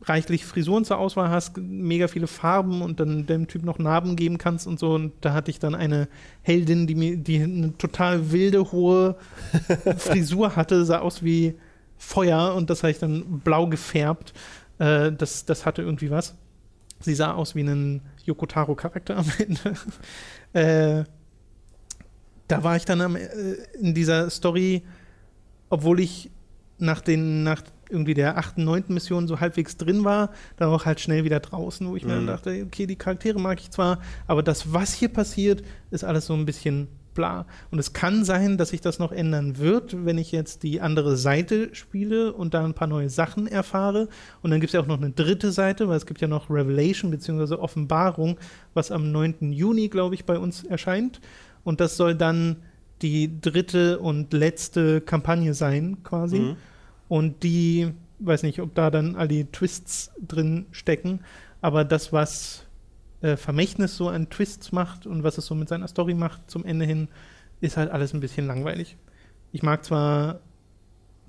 Reichlich Frisuren zur Auswahl hast, mega viele Farben und dann dem Typ noch Narben geben kannst und so. Und da hatte ich dann eine Heldin, die mir, die eine total wilde, hohe [LAUGHS] Frisur hatte, sah aus wie Feuer und das habe ich dann blau gefärbt. Äh, das, das hatte irgendwie was. Sie sah aus wie ein Yokotaro-Charakter am Ende. [LAUGHS] äh, da war ich dann am, äh, in dieser Story, obwohl ich nach den, nach irgendwie der achten, neunten Mission so halbwegs drin war, dann auch halt schnell wieder draußen, wo ich mhm. mir dann dachte, okay, die Charaktere mag ich zwar, aber das, was hier passiert, ist alles so ein bisschen bla. Und es kann sein, dass sich das noch ändern wird, wenn ich jetzt die andere Seite spiele und da ein paar neue Sachen erfahre. Und dann gibt es ja auch noch eine dritte Seite, weil es gibt ja noch Revelation bzw. Offenbarung, was am 9. Juni, glaube ich, bei uns erscheint. Und das soll dann die dritte und letzte Kampagne sein, quasi. Mhm. Und die, weiß nicht, ob da dann all die Twists drin stecken, aber das, was äh, Vermächtnis so an Twists macht und was es so mit seiner Story macht zum Ende hin, ist halt alles ein bisschen langweilig. Ich mag zwar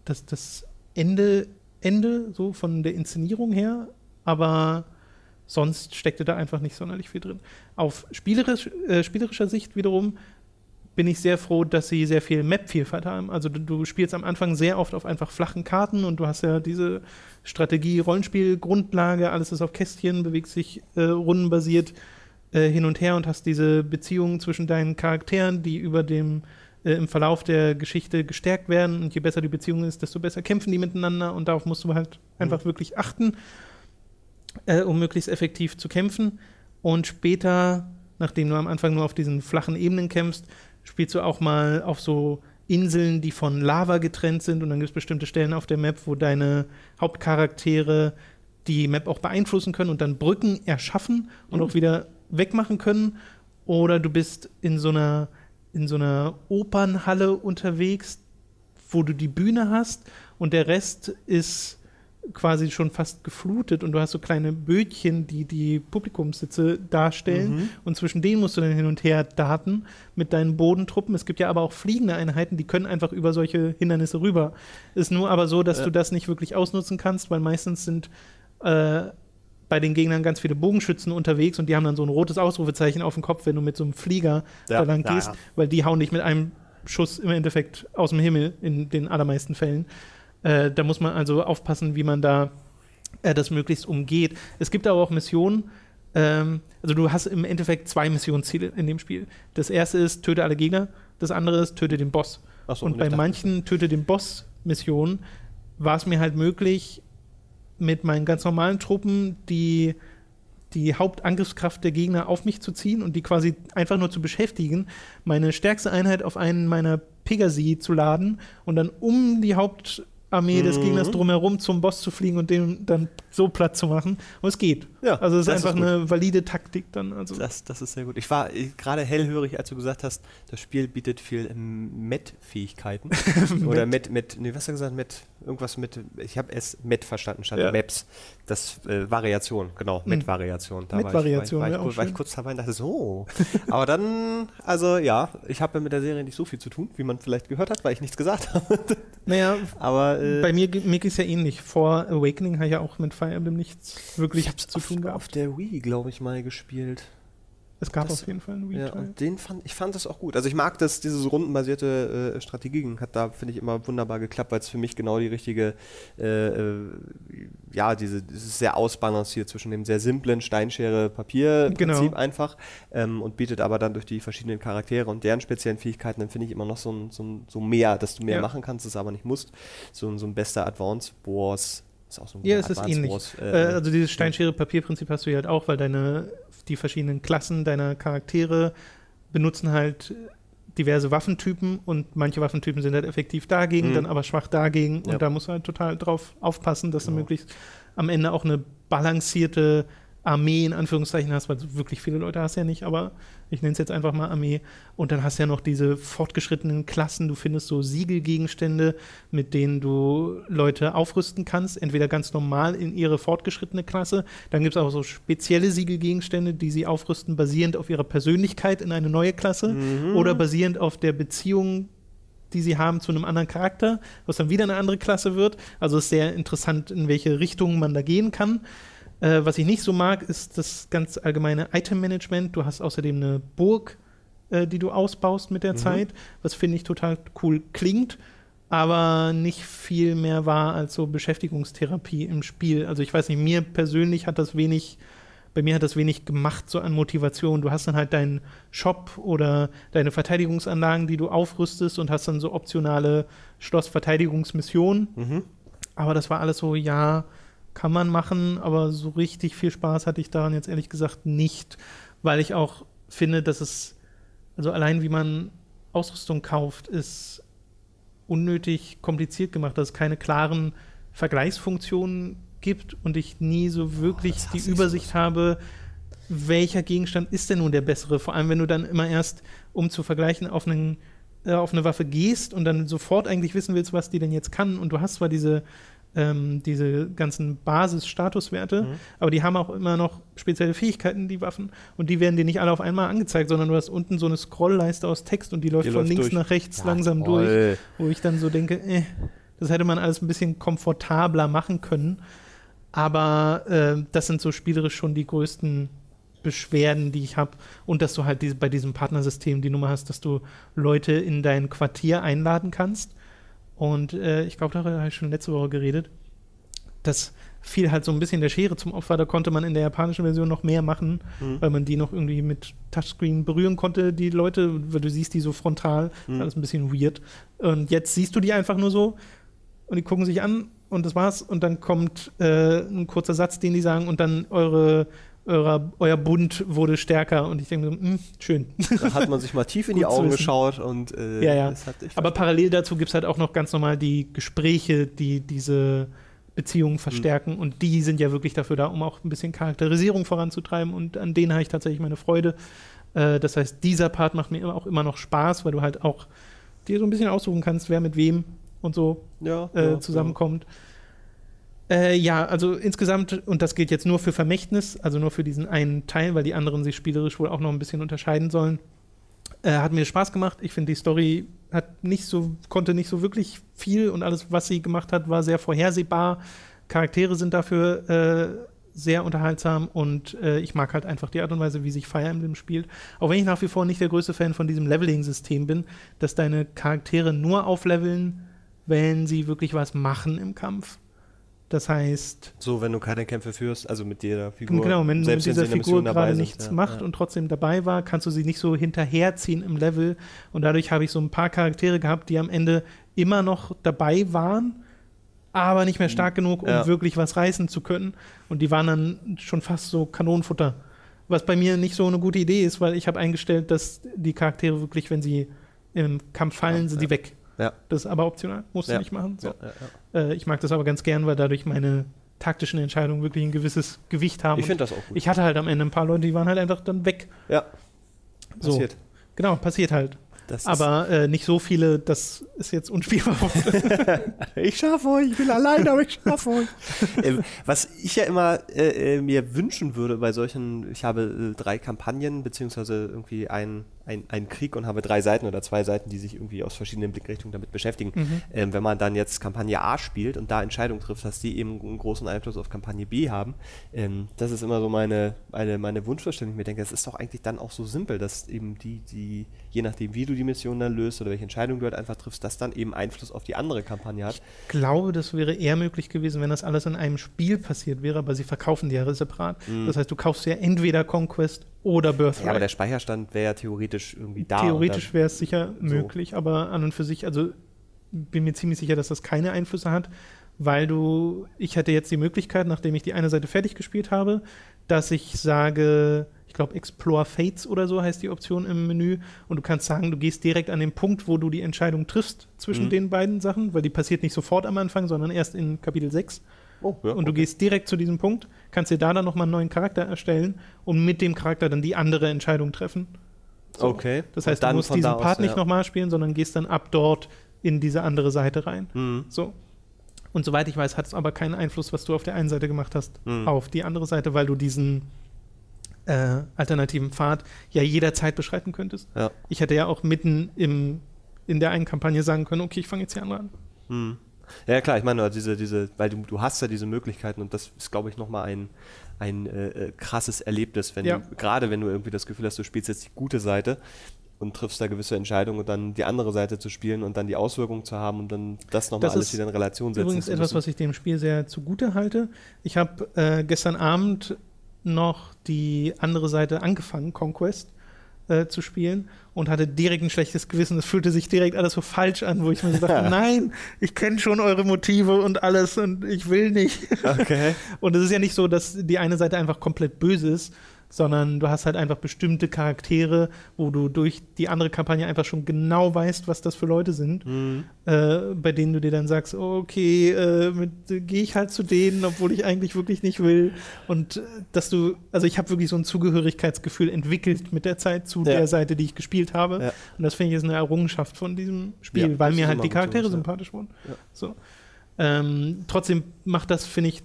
das, das Ende, Ende so von der Inszenierung her, aber sonst steckte da einfach nicht sonderlich viel drin. Auf spielerisch, äh, spielerischer Sicht wiederum bin ich sehr froh, dass sie sehr viel Map-Vielfalt haben. Also du, du, spielst am Anfang sehr oft auf einfach flachen Karten und du hast ja diese Strategie, Rollenspiel, Grundlage, alles ist auf Kästchen, bewegt sich äh, rundenbasiert äh, hin und her und hast diese Beziehungen zwischen deinen Charakteren, die über dem äh, im Verlauf der Geschichte gestärkt werden. Und je besser die Beziehung ist, desto besser kämpfen die miteinander und darauf musst du halt mhm. einfach wirklich achten, äh, um möglichst effektiv zu kämpfen. Und später nachdem du am Anfang nur auf diesen flachen Ebenen kämpfst, spielst du auch mal auf so Inseln, die von Lava getrennt sind und dann gibt es bestimmte Stellen auf der Map, wo deine Hauptcharaktere die Map auch beeinflussen können und dann Brücken erschaffen und mhm. auch wieder wegmachen können. Oder du bist in so einer, in so einer Opernhalle unterwegs, wo du die Bühne hast und der Rest ist quasi schon fast geflutet und du hast so kleine Bötchen, die die Publikumssitze darstellen mhm. und zwischen denen musst du dann hin und her daten mit deinen Bodentruppen. Es gibt ja aber auch fliegende Einheiten, die können einfach über solche Hindernisse rüber. Ist nur aber so, dass ja. du das nicht wirklich ausnutzen kannst, weil meistens sind äh, bei den Gegnern ganz viele Bogenschützen unterwegs und die haben dann so ein rotes Ausrufezeichen auf dem Kopf, wenn du mit so einem Flieger ja, da lang gehst, ja, weil die hauen dich mit einem Schuss im Endeffekt aus dem Himmel in den allermeisten Fällen. Äh, da muss man also aufpassen, wie man da äh, das möglichst umgeht. Es gibt aber auch Missionen, ähm, also du hast im Endeffekt zwei Missionsziele in dem Spiel. Das erste ist, töte alle Gegner, das andere ist, töte den Boss. So, und bei manchen töte den Boss-Missionen war es mir halt möglich, mit meinen ganz normalen Truppen die die Hauptangriffskraft der Gegner auf mich zu ziehen und die quasi einfach nur zu beschäftigen, meine stärkste Einheit auf einen meiner Pegasi zu laden und dann um die Haupt Armee mhm. des Gegners drumherum zum Boss zu fliegen und den dann so platt zu machen. Und es geht. Ja, also es ist einfach ist eine valide Taktik dann. Also. Das, das ist sehr gut. Ich war gerade hellhörig, als du gesagt hast, das Spiel bietet viel Met-Fähigkeiten. [LAUGHS] Oder Met, Met, nee, was hast du gesagt? Met, irgendwas mit, ich habe es Met verstanden statt ja. Maps. Das äh, Variation, genau, hm. Met-Variation. Met-Variation, war, ich, war, ich, war, ich kurz dabei und dachte so. Aber dann, also ja, ich habe mit der Serie nicht so viel zu tun, wie man vielleicht gehört hat, weil ich nichts gesagt [LAUGHS] habe. Naja, aber äh, bei mir, mir geht es ja ähnlich. Vor Awakening habe ich ja auch mit Fire Emblem nichts wirklich zu tun gehabt. auf der Wii, glaube ich, mal gespielt. Es gab das, auf jeden Fall einen Wii. Ja, und den fand ich fand das auch gut. Also ich mag das, dieses rundenbasierte äh, Strategien hat da, finde ich, immer wunderbar geklappt, weil es für mich genau die richtige, äh, äh, ja, diese, dieses sehr ausbalanciert zwischen dem sehr simplen Steinschere-Papier-Prinzip genau. einfach ähm, und bietet aber dann durch die verschiedenen Charaktere und deren speziellen Fähigkeiten, dann finde ich immer noch so, ein, so, ein, so mehr, dass du mehr ja. machen kannst, es aber nicht musst. So, so ein bester Advance Wars ist auch so ein ja, es ist ähnlich. Wars, äh, äh, also dieses Steinschere-Papier-Prinzip hast du ja halt auch, weil deine die verschiedenen Klassen deiner Charaktere benutzen halt diverse Waffentypen und manche Waffentypen sind halt effektiv dagegen, mhm. dann aber schwach dagegen ja. und da musst du halt total drauf aufpassen, dass genau. du möglichst am Ende auch eine balancierte Armee in Anführungszeichen hast, weil du wirklich viele Leute hast ja nicht, aber ich nenne es jetzt einfach mal Armee. Und dann hast du ja noch diese fortgeschrittenen Klassen. Du findest so Siegelgegenstände, mit denen du Leute aufrüsten kannst. Entweder ganz normal in ihre fortgeschrittene Klasse. Dann gibt es auch so spezielle Siegelgegenstände, die sie aufrüsten, basierend auf ihrer Persönlichkeit in eine neue Klasse mhm. oder basierend auf der Beziehung die sie haben, zu einem anderen Charakter, was dann wieder eine andere Klasse wird. Also ist sehr interessant, in welche Richtung man da gehen kann. Äh, was ich nicht so mag, ist das ganz allgemeine Item-Management. Du hast außerdem eine Burg, äh, die du ausbaust mit der Mhm. Zeit, was finde ich total cool klingt, aber nicht viel mehr war als so Beschäftigungstherapie im Spiel. Also ich weiß nicht, mir persönlich hat das wenig, bei mir hat das wenig gemacht so an Motivation. Du hast dann halt deinen Shop oder deine Verteidigungsanlagen, die du aufrüstest und hast dann so optionale Schlossverteidigungsmissionen. Mhm. Aber das war alles so, ja, kann man machen, aber so richtig viel Spaß hatte ich daran jetzt ehrlich gesagt nicht, weil ich auch finde, dass es, also allein wie man Ausrüstung kauft, ist unnötig kompliziert gemacht, dass es keine klaren Vergleichsfunktionen gibt und ich nie so wirklich das die Übersicht habe, welcher Gegenstand ist denn nun der bessere? Vor allem, wenn du dann immer erst, um zu vergleichen, auf, einen, äh, auf eine Waffe gehst und dann sofort eigentlich wissen willst, was die denn jetzt kann. Und du hast zwar diese, ähm, diese ganzen Basis-Statuswerte, Mhm. aber die haben auch immer noch spezielle Fähigkeiten, die Waffen. Und die werden dir nicht alle auf einmal angezeigt, sondern du hast unten so eine Scrollleiste aus Text und die läuft Die von läuft links durch. nach rechts Ja, langsam durch toll. wo ich dann so denke, äh, das hätte man alles ein bisschen komfortabler machen können. Aber äh, das sind so spielerisch schon die größten Beschwerden, die ich habe. Und dass du halt diese, bei diesem Partnersystem die Nummer hast, dass du Leute in dein Quartier einladen kannst. Und äh, ich glaube, darüber habe ich schon letzte Woche geredet. Das fiel halt so ein bisschen der Schere zum Opfer. Da konnte man in der japanischen Version noch mehr machen, Mhm. weil man die noch irgendwie mit Touchscreen berühren konnte, die Leute, weil du siehst die so frontal. Mhm. Alles ein bisschen weird. Und jetzt siehst du die einfach nur so und die gucken sich an und das war's. Und dann kommt äh, ein kurzer Satz, den die sagen und dann eure, eurer, euer Bund wurde stärker. Und ich denke so, hm, schön. Da hat man sich mal tief in [LAUGHS] die Augen geschaut und äh, Ja, ja. hat, Aber parallel dazu gibt es halt auch noch ganz normal die Gespräche, die diese Beziehungen verstärken. Und die sind ja wirklich dafür da, um auch ein bisschen Charakterisierung voranzutreiben. Und an denen habe ich tatsächlich meine Freude. Äh, das heißt, dieser Part macht mir auch immer noch Spaß, weil du halt auch dir so ein bisschen aussuchen kannst, wer mit wem und so ja, äh, ja, zusammenkommt. Äh, ja, also insgesamt, und das gilt jetzt nur für Vermächtnis, also nur für diesen einen Teil, weil die anderen sich spielerisch wohl auch noch ein bisschen unterscheiden sollen. Äh, hat mir Spaß gemacht. Ich finde, die Story hat nicht so, konnte nicht so wirklich viel und alles, was sie gemacht hat, war sehr vorhersehbar. Charaktere sind dafür äh, sehr unterhaltsam und äh, ich mag halt einfach die Art und Weise, wie sich Fire Emblem spielt. Auch wenn ich nach wie vor nicht der größte Fan von diesem Leveling-System bin, dass deine Charaktere nur aufleveln, wenn sie wirklich was machen im Kampf. Das heißt, So, wenn du keine Kämpfe führst, also mit jeder Figur. genau, wenn, wenn selbst dieser sie Figur gerade sind, nichts ja, macht ja. und trotzdem dabei war, kannst du sie nicht so hinterherziehen im Level. Und dadurch habe ich so ein paar Charaktere gehabt, die am Ende immer noch dabei waren, aber nicht mehr stark genug, um Ja. wirklich was reißen zu können. Und die waren dann schon fast so Kanonenfutter. Was bei mir nicht so eine gute Idee ist, weil ich habe eingestellt, dass die Charaktere wirklich, wenn sie im Kampf fallen, sind die weg. Ja. Das ist aber optional, musst du Ja. nicht machen. So. Ja, ja, ja. Äh, ich mag das aber ganz gern, weil dadurch meine taktischen Entscheidungen wirklich ein gewisses Gewicht haben. Ich finde das auch gut. ich hatte halt am Ende ein paar Leute, die waren halt einfach dann weg. ja, So. passiert. Genau, passiert halt. Das Aber äh, nicht so viele, das ist jetzt unspielbar. [LAUGHS] ich schaffe euch, ich bin allein, aber ich schaffe euch. [LAUGHS] ähm, was ich ja immer äh, äh, mir wünschen würde bei solchen, ich habe äh, drei Kampagnen, beziehungsweise irgendwie ein, ein, ein Krieg und habe drei Seiten oder zwei Seiten, die sich irgendwie aus verschiedenen Blickrichtungen damit beschäftigen. Mhm. Ähm, wenn man dann jetzt Kampagne A spielt und da Entscheidungen trifft, dass die eben einen großen Einfluss auf Kampagne B haben, ähm, das ist immer so meine, meine, meine Wunschvorstellung. Ich mir denke, es ist doch eigentlich dann auch so simpel, dass eben die, die, je nachdem, wie du die Mission dann löst oder welche Entscheidung du halt einfach triffst, das dann eben Einfluss auf die andere Kampagne hat. Ich glaube, das wäre eher möglich gewesen, wenn das alles in einem Spiel passiert wäre, aber sie verkaufen die ja separat. Das heißt, du kaufst ja entweder Conquest oder Birthright. Ja, aber der Speicherstand wäre ja theoretisch irgendwie da. Theoretisch wäre es sicher so. möglich, aber an und für sich, also bin mir ziemlich sicher, dass das keine Einflüsse hat, weil du, ich hatte jetzt die Möglichkeit, nachdem ich die eine Seite fertig gespielt habe, dass ich sage, ich glaube Explore Fates oder so heißt die Option im Menü und du kannst sagen, du gehst direkt an den Punkt, wo du die Entscheidung triffst zwischen Mhm. den beiden Sachen, weil die passiert nicht sofort am Anfang, sondern erst in Kapitel 6 Oh, ja, und du okay. gehst direkt zu diesem Punkt, kannst dir da dann nochmal einen neuen Charakter erstellen und mit dem Charakter dann die andere Entscheidung treffen. So. Okay. Das heißt, du musst diesen aus, Part nicht ja. nochmal spielen, sondern gehst dann ab dort in diese andere Seite rein. Mhm. So. Und soweit ich weiß, hat es aber keinen Einfluss, was du auf der einen Seite gemacht hast, Mhm. auf die andere Seite, weil du diesen äh, alternativen Pfad ja jederzeit beschreiten könntest. Ja. Ich hätte ja auch mitten im, in der einen Kampagne sagen können, okay, ich fange jetzt hier an. Hm. Ja, klar, ich meine, diese, diese, weil du, du hast ja diese Möglichkeiten und das ist, glaube ich, nochmal ein, ein äh, krasses Erlebnis, wenn Ja. du, gerade wenn du irgendwie das Gefühl hast, du spielst jetzt die gute Seite und triffst da gewisse Entscheidungen und dann die andere Seite zu spielen und dann die Auswirkungen zu haben und dann das nochmal Das alles wieder in Relation setzen Übrigens etwas, was ich dem Spiel sehr zugute halte. Ich habe äh, gestern Abend noch die andere Seite angefangen, Conquest, äh, zu spielen und hatte direkt ein schlechtes Gewissen. Es fühlte sich direkt alles so falsch an, wo ich mir so dachte, [LAUGHS] nein, ich kenne schon eure Motive und alles und ich will nicht. Okay. [LAUGHS] Und es ist ja nicht so, dass die eine Seite einfach komplett böse ist, sondern du hast halt einfach bestimmte Charaktere, wo du durch die andere Kampagne einfach schon genau weißt, was das für Leute sind, Mhm. äh, bei denen du dir dann sagst, okay, äh, äh, gehe ich halt zu denen, obwohl ich eigentlich wirklich nicht will. Und äh, dass du, also ich habe wirklich so ein Zugehörigkeitsgefühl entwickelt mit der Zeit zu Ja. der Seite, die ich gespielt habe. Ja. Und das finde ich ist eine Errungenschaft von diesem Spiel, Ja, weil mir halt die Charaktere sympathisch wurden. So. Ähm, trotzdem macht das, finde ich,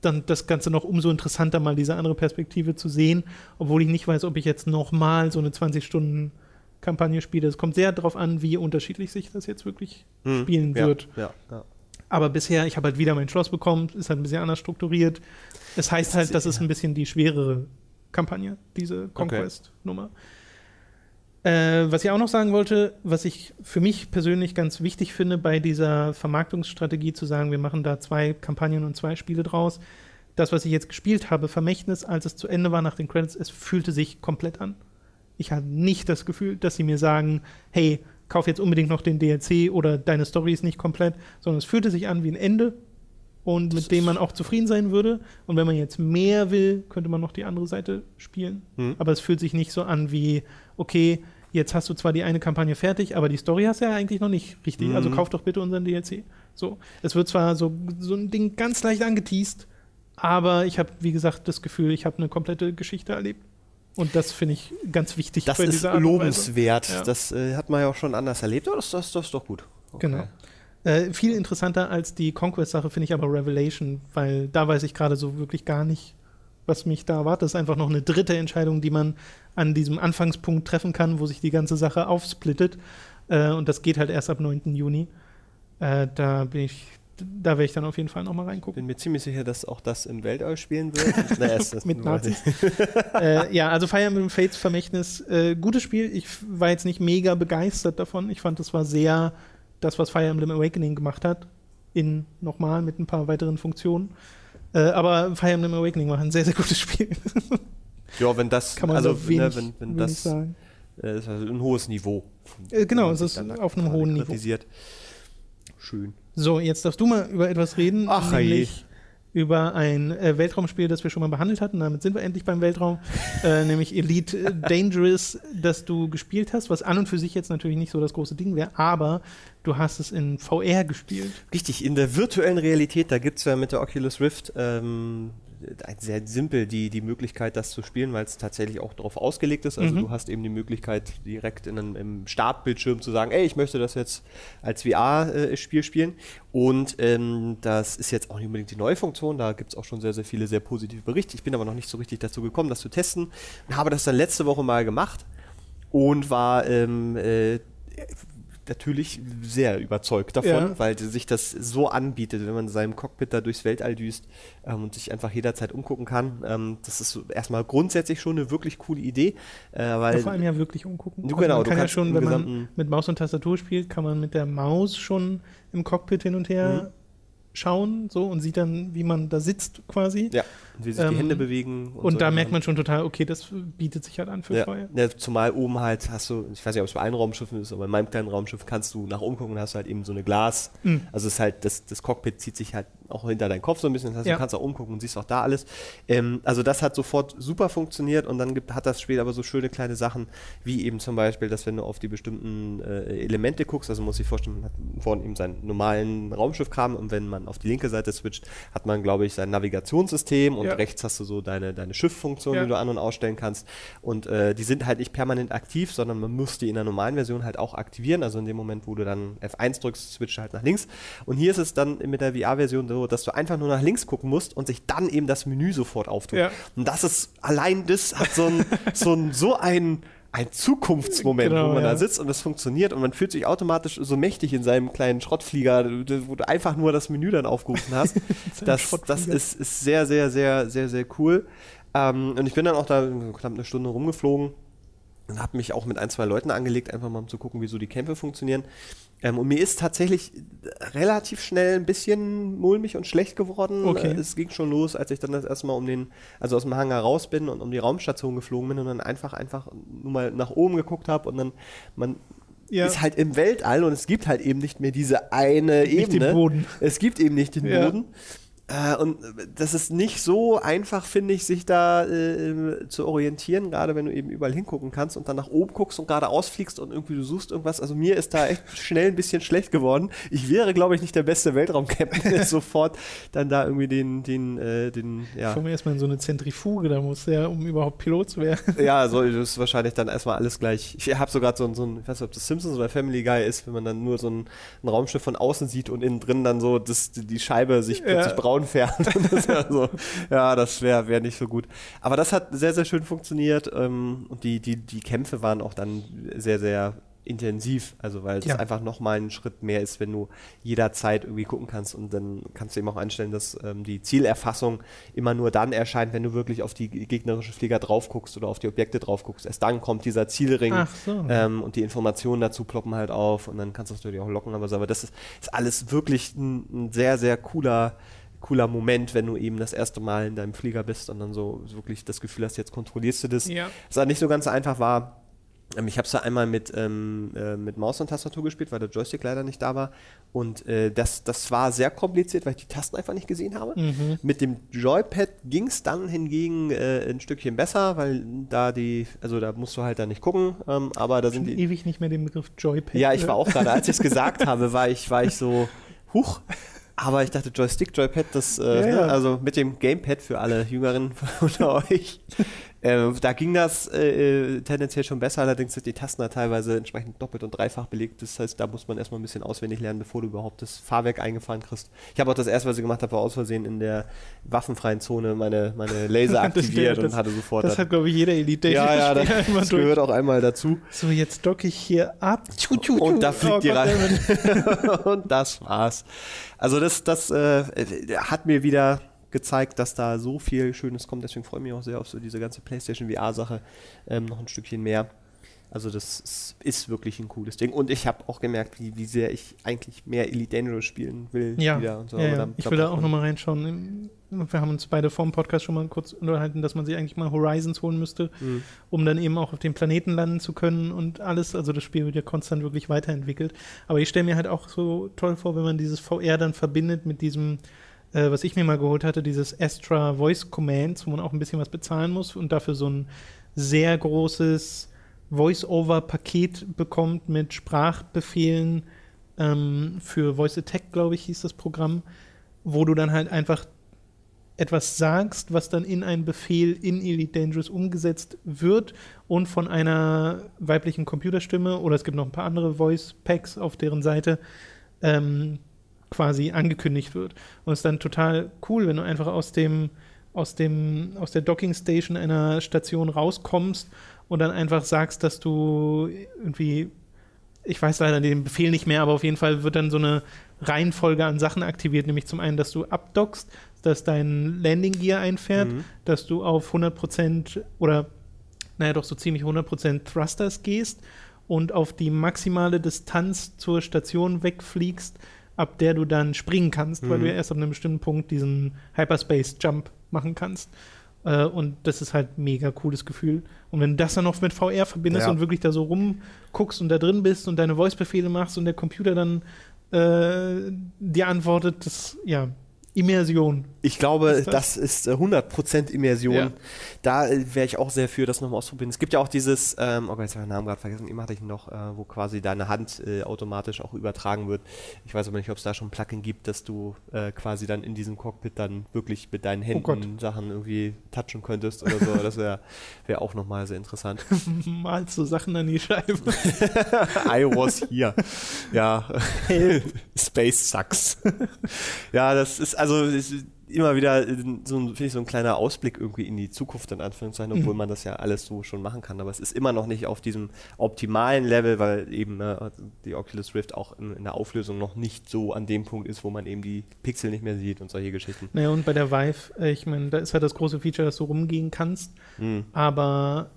dann das Ganze noch umso interessanter, mal diese andere Perspektive zu sehen, obwohl ich nicht weiß, ob ich jetzt nochmal so eine 20-Stunden-Kampagne spiele. Es kommt sehr darauf an, wie unterschiedlich sich das jetzt wirklich Mhm. spielen ja, wird. Ja, ja. Aber bisher, ich habe halt wieder mein Schloss bekommen, ist halt ein bisschen anders strukturiert. Es heißt halt, das ist ein bisschen die schwerere Kampagne, diese Conquest-Nummer. Äh, was ich auch noch sagen wollte, was ich für mich persönlich ganz wichtig finde bei dieser Vermarktungsstrategie, zu sagen, wir machen da zwei Kampagnen und zwei Spiele draus. Das, was ich jetzt gespielt habe, Vermächtnis, als es zu Ende war nach den Credits, es fühlte sich komplett an. Ich hatte nicht das Gefühl, dass sie mir sagen, hey, kauf jetzt unbedingt noch den DLC oder deine Story ist nicht komplett, sondern es fühlte sich an wie ein Ende und mit dem man auch zufrieden sein würde. Und wenn man jetzt mehr will, könnte man noch die andere Seite spielen. Hm. Aber es fühlt sich nicht so an wie, okay, jetzt hast du zwar die eine Kampagne fertig, aber die Story hast du ja eigentlich noch nicht richtig. Mhm. Also kauf doch bitte unseren DLC. So, es wird zwar so, so ein Ding ganz leicht angeteased, aber ich habe, wie gesagt, das Gefühl, ich habe eine komplette Geschichte erlebt. Und das finde ich ganz wichtig Das ist lobenswert. Ja. Das äh, hat man ja auch schon anders erlebt. Aber das, das, das ist doch gut. Okay. Genau. Äh, viel interessanter als die Conquest-Sache finde ich aber Revelation, weil da weiß ich gerade so wirklich gar nicht, was mich da erwartet. Das ist einfach noch eine dritte Entscheidung, die man an diesem Anfangspunkt treffen kann, wo sich die ganze Sache aufsplittet. Äh, und das geht halt erst ab 9. Juni. Äh, da bin ich, da werde ich dann auf jeden Fall nochmal reingucken. bin mir ziemlich sicher, dass auch das im Weltall spielen wird. [LAUGHS] Na, es- das- Mit Nazis. [LAUGHS] äh, ja, also Fire Emblem Fates Vermächtnis, äh, gutes Spiel. Ich war jetzt nicht mega begeistert davon. Ich fand, das war sehr das, was Fire Emblem Awakening gemacht hat. In nochmal mit ein paar weiteren Funktionen. Äh, aber Fire Emblem Awakening war ein sehr, sehr gutes Spiel. [LAUGHS] Ja, wenn das, Kann man also so wenig, ne, wenn, wenn wenig das sagen. äh, ist also ein hohes Niveau. Äh, genau, es ist auf einem hohen Niveau. kritisiert. Schön. So, jetzt darfst du mal über etwas reden, Ach, nämlich über ein äh, Weltraumspiel, das wir schon mal behandelt hatten. Damit sind wir endlich beim Weltraum, [LAUGHS] nämlich Elite Dangerous, das du gespielt hast, was an und für sich jetzt natürlich nicht so das große Ding wäre, aber du hast es in VR gespielt. Richtig, in der virtuellen Realität, da gibt es ja mit der Oculus Rift ähm, sehr simpel die, die Möglichkeit, das zu spielen, weil es tatsächlich auch darauf ausgelegt ist. Also Mhm. du hast eben die Möglichkeit, direkt in einem, im Startbildschirm zu sagen, ey, ich möchte das jetzt als VR-Spiel spielen. Und ähm, das ist jetzt auch nicht unbedingt die neue Funktion, da gibt es auch schon sehr, sehr viele sehr positive Berichte. Ich bin aber noch nicht so richtig dazu gekommen, das zu testen und habe das dann letzte Woche mal gemacht und war ähm, äh, natürlich sehr überzeugt davon, Ja. weil sich das so anbietet, wenn man in seinem Cockpit da durchs Weltall düst ähm, und sich einfach jederzeit umgucken kann. Ähm, das ist erstmal grundsätzlich schon eine wirklich coole Idee, äh, weil Ja, vor allem ja wirklich umgucken. Du, Also genau, man du kann ja schon, wenn man mit Maus und Tastatur spielt, kann man mit der Maus schon im Cockpit hin und her schauen, so und sieht dann, wie man da sitzt quasi. ja, wie sich Ähm, die Hände bewegen. Und, da solche merkt Sachen. man schon total, okay, das bietet sich halt an für Ja, Feuer. ja, zumal oben halt hast du, ich weiß nicht, ob es bei Einraumschiffen ist, aber in meinem kleinen Raumschiff kannst du nach oben gucken und hast halt eben so eine Glas. Mhm. Also es ist halt, das, das Cockpit zieht sich halt auch hinter deinen Kopf so ein bisschen. Das heißt, Ja. du kannst auch umgucken und siehst auch da alles. Ähm, also das hat sofort super funktioniert und dann gibt, hat das Spiel aber so schöne kleine Sachen, wie eben zum Beispiel, dass wenn du auf die bestimmten äh, Elemente guckst, also muss sich vorstellen, man hat vorne eben seinen normalen Raumschiffkram und wenn man auf die linke Seite switcht, hat man, glaube ich, sein Navigationssystem und Ja. rechts hast du so deine, deine Schifffunktion, Ja. die du an- und ausstellen kannst. Und äh, die sind halt nicht permanent aktiv, sondern man muss die in der normalen Version halt auch aktivieren. Also in dem Moment, wo du dann F1 drückst, switcht halt nach links. Und hier ist es dann mit der VR-Version so, dass du einfach nur nach links gucken musst und sich dann eben das Menü sofort auftut. Ja. Und das ist, allein das hat so ein, [LAUGHS] so ein, so ein ein Zukunftsmoment, Genau, wo man ja. da sitzt und das funktioniert und man fühlt sich automatisch so mächtig in seinem kleinen Schrottflieger, wo du einfach nur das Menü dann aufgerufen hast. [LAUGHS] das das ist, ist sehr, sehr, sehr, sehr, sehr cool. Ähm, und ich bin dann auch da knapp eine Stunde rumgeflogen und habe mich auch mit ein, zwei Leuten angelegt, einfach mal um zu gucken, wie so die Kämpfe funktionieren. Ähm, und mir ist tatsächlich relativ schnell ein bisschen mulmig und schlecht geworden. Okay. Äh, Es ging schon los, als ich dann das erste Mal um den, also aus dem Hangar raus bin und um die Raumstation geflogen bin und dann einfach, einfach nur mal nach oben geguckt habe und dann, man Ja. ist halt im Weltall und es gibt halt eben nicht mehr diese eine Nicht den Ebene. Boden. Es gibt eben nicht den Ja. Boden. Äh, und das ist nicht so einfach, finde ich, sich da äh, zu orientieren, gerade wenn du eben überall hingucken kannst und dann nach oben guckst und geradeaus fliegst und irgendwie du suchst irgendwas. Also mir ist da echt schnell ein bisschen schlecht geworden. Ich wäre, glaube ich, nicht der beste Weltraumcaptain, [LAUGHS] der sofort dann da irgendwie den, den, äh, den, ja. Vor mir erstmal in so eine Zentrifuge, da muss der, um überhaupt Pilot zu werden. Ja, so ist wahrscheinlich dann erstmal alles gleich. Ich habe sogar so, ein- so ein, ich weiß nicht, ob das Simpsons oder Family Guy ist, wenn man dann nur so ein, ein Raumschiff von außen sieht und innen drin dann so das, die Scheibe sich plötzlich Ja. braun Und [LAUGHS] das wär so, ja, das wäre wär nicht so gut. Aber das hat sehr, sehr schön funktioniert ähm, und die, die, die Kämpfe waren auch dann sehr, sehr intensiv, also weil es Ja. einfach nochmal ein Schritt mehr ist, wenn du jederzeit irgendwie gucken kannst und dann kannst du eben auch einstellen, dass ähm, die Zielerfassung immer nur dann erscheint, wenn du wirklich auf die gegnerische Flieger drauf guckst oder auf die Objekte drauf guckst. Erst dann kommt dieser Zielring so. ähm, und die Informationen dazu ploppen halt auf und dann kannst du natürlich auch locken, aber, so. aber das ist, ist alles wirklich ein, ein sehr, sehr cooler cooler Moment, wenn du eben das erste Mal in deinem Flieger bist und dann so wirklich das Gefühl hast, jetzt kontrollierst du das. Ja. Was halt nicht so ganz so einfach war, ähm, ich habe es da einmal mit, ähm, äh, mit Maus und Tastatur gespielt, weil der Joystick leider nicht da war. Und äh, das, das war sehr kompliziert, weil ich die Tasten einfach nicht gesehen habe. Mhm. Mit dem Joypad ging es dann hingegen äh, ein Stückchen besser, weil da die, also da musst du halt dann nicht gucken, ähm, aber da sind die. ewig nicht mehr den Begriff Joypad. Ja, ich war auch gerade, als ich es gesagt habe, war ich, war ich so, [LAUGHS] huch. Aber ich dachte, Joystick, Joypad, das, äh, Ja, ne, ja. also mit dem Gamepad für alle Jüngeren [LAUGHS] unter euch, äh, da ging das äh, äh, tendenziell schon besser, allerdings sind die Tasten da teilweise entsprechend doppelt und dreifach belegt. Das heißt, da muss man erstmal ein bisschen auswendig lernen, bevor du überhaupt das Fahrwerk eingefahren kriegst. Ich habe auch das erste, was ich gemacht habe, war aus Versehen in der waffenfreien Zone meine, meine [LAUGHS] Laser aktiviert das- und hatte sofort. Das hat, glaube ich, jeder Elite ja, ja, [LAUGHS] das, das gehört auch einmal dazu. So, jetzt docke ich hier ab. Tschu, tschu, tschu. Und da fliegt Oh die rein. [LAUGHS] und das war's. Also das, das äh, hat mir wieder gezeigt, dass da so viel Schönes kommt. Deswegen freue ich mich auch sehr auf so diese ganze PlayStation VR-Sache ähm, noch ein Stückchen mehr. Also das ist, wirklich ein cooles Ding. Und ich habe auch gemerkt, wie, wie sehr ich eigentlich mehr Elite Dangerous spielen will. Ja, wieder und so. ja, ja. ich will da auch nochmal reinschauen. Wir haben uns beide vor dem Podcast schon mal kurz unterhalten, dass man sich eigentlich mal Horizons holen müsste, Mhm. um dann eben auch auf dem Planeten landen zu können und alles. Also das Spiel wird ja konstant wirklich weiterentwickelt. Aber ich stelle mir halt auch so toll vor, wenn man dieses VR dann verbindet mit diesem, äh, was ich mir mal geholt hatte, dieses Astra Voice Commands, wo man auch ein bisschen was bezahlen muss und dafür so ein sehr großes Voice-Over-Paket bekommt mit Sprachbefehlen ähm, für Voice Attack, glaube ich, hieß das Programm, wo du dann halt einfach etwas sagst, was dann in einen Befehl in Elite Dangerous umgesetzt wird und von einer weiblichen Computerstimme oder es gibt noch ein paar andere Voice Packs auf deren Seite ähm, quasi angekündigt wird. Und es ist dann total cool, wenn du einfach aus dem aus dem aus der Docking Station einer Station rauskommst und dann einfach sagst, dass du irgendwie ich weiß leider den Befehl nicht mehr, aber auf jeden Fall wird dann so eine Reihenfolge an Sachen aktiviert, nämlich zum einen, dass du abdockst, dass dein Landing Gear einfährt, Mhm. dass du auf 100% oder naja doch so ziemlich 100% Thrusters gehst und auf die maximale Distanz zur Station wegfliegst, ab der du dann springen kannst, weil Mhm. du ja erst ab einem bestimmten Punkt diesen Hyperspace Jump machen kannst. Äh, und das ist halt mega cooles Gefühl. Und wenn du das dann noch mit VR verbindest Ja. und wirklich da so rumguckst und da drin bist und deine Voice-Befehle machst und der Computer dann äh, dir antwortet, das, ja, Immersion. Ich glaube, Ist das- das ist äh, 100% Immersion. Ja. Da äh, wäre ich auch sehr für, das nochmal auszuprobieren. Es gibt ja auch dieses, ähm, oh jetzt habe ich den Namen gerade vergessen, eben hatte ich ihn noch, äh, wo quasi deine Hand äh, automatisch auch übertragen wird. Ich weiß aber nicht, ob es da schon ein Plugin gibt, dass du äh, quasi dann in diesem Cockpit dann wirklich mit deinen Oh. Händen Sachen irgendwie touchen könntest oder so. Das wäre wär auch nochmal sehr interessant. [LAUGHS] Malst so Sachen an die Scheibe. [LAUGHS] I was here. Ja, [LAUGHS] Space sucks. ja, das ist, also es ist immer wieder so ein, finde ich, so ein kleiner Ausblick irgendwie in die Zukunft, in Anführungszeichen, obwohl Mhm. man das ja alles so schon machen kann. Aber es ist immer noch nicht auf diesem optimalen Level, weil eben äh, die Oculus Rift auch in, in der Auflösung noch nicht so an dem Punkt ist, wo man eben die Pixel nicht mehr sieht und solche Geschichten. Naja, und bei der Vive, äh, ich meine, da ist halt das große Feature, dass du rumgehen kannst, Hm. aber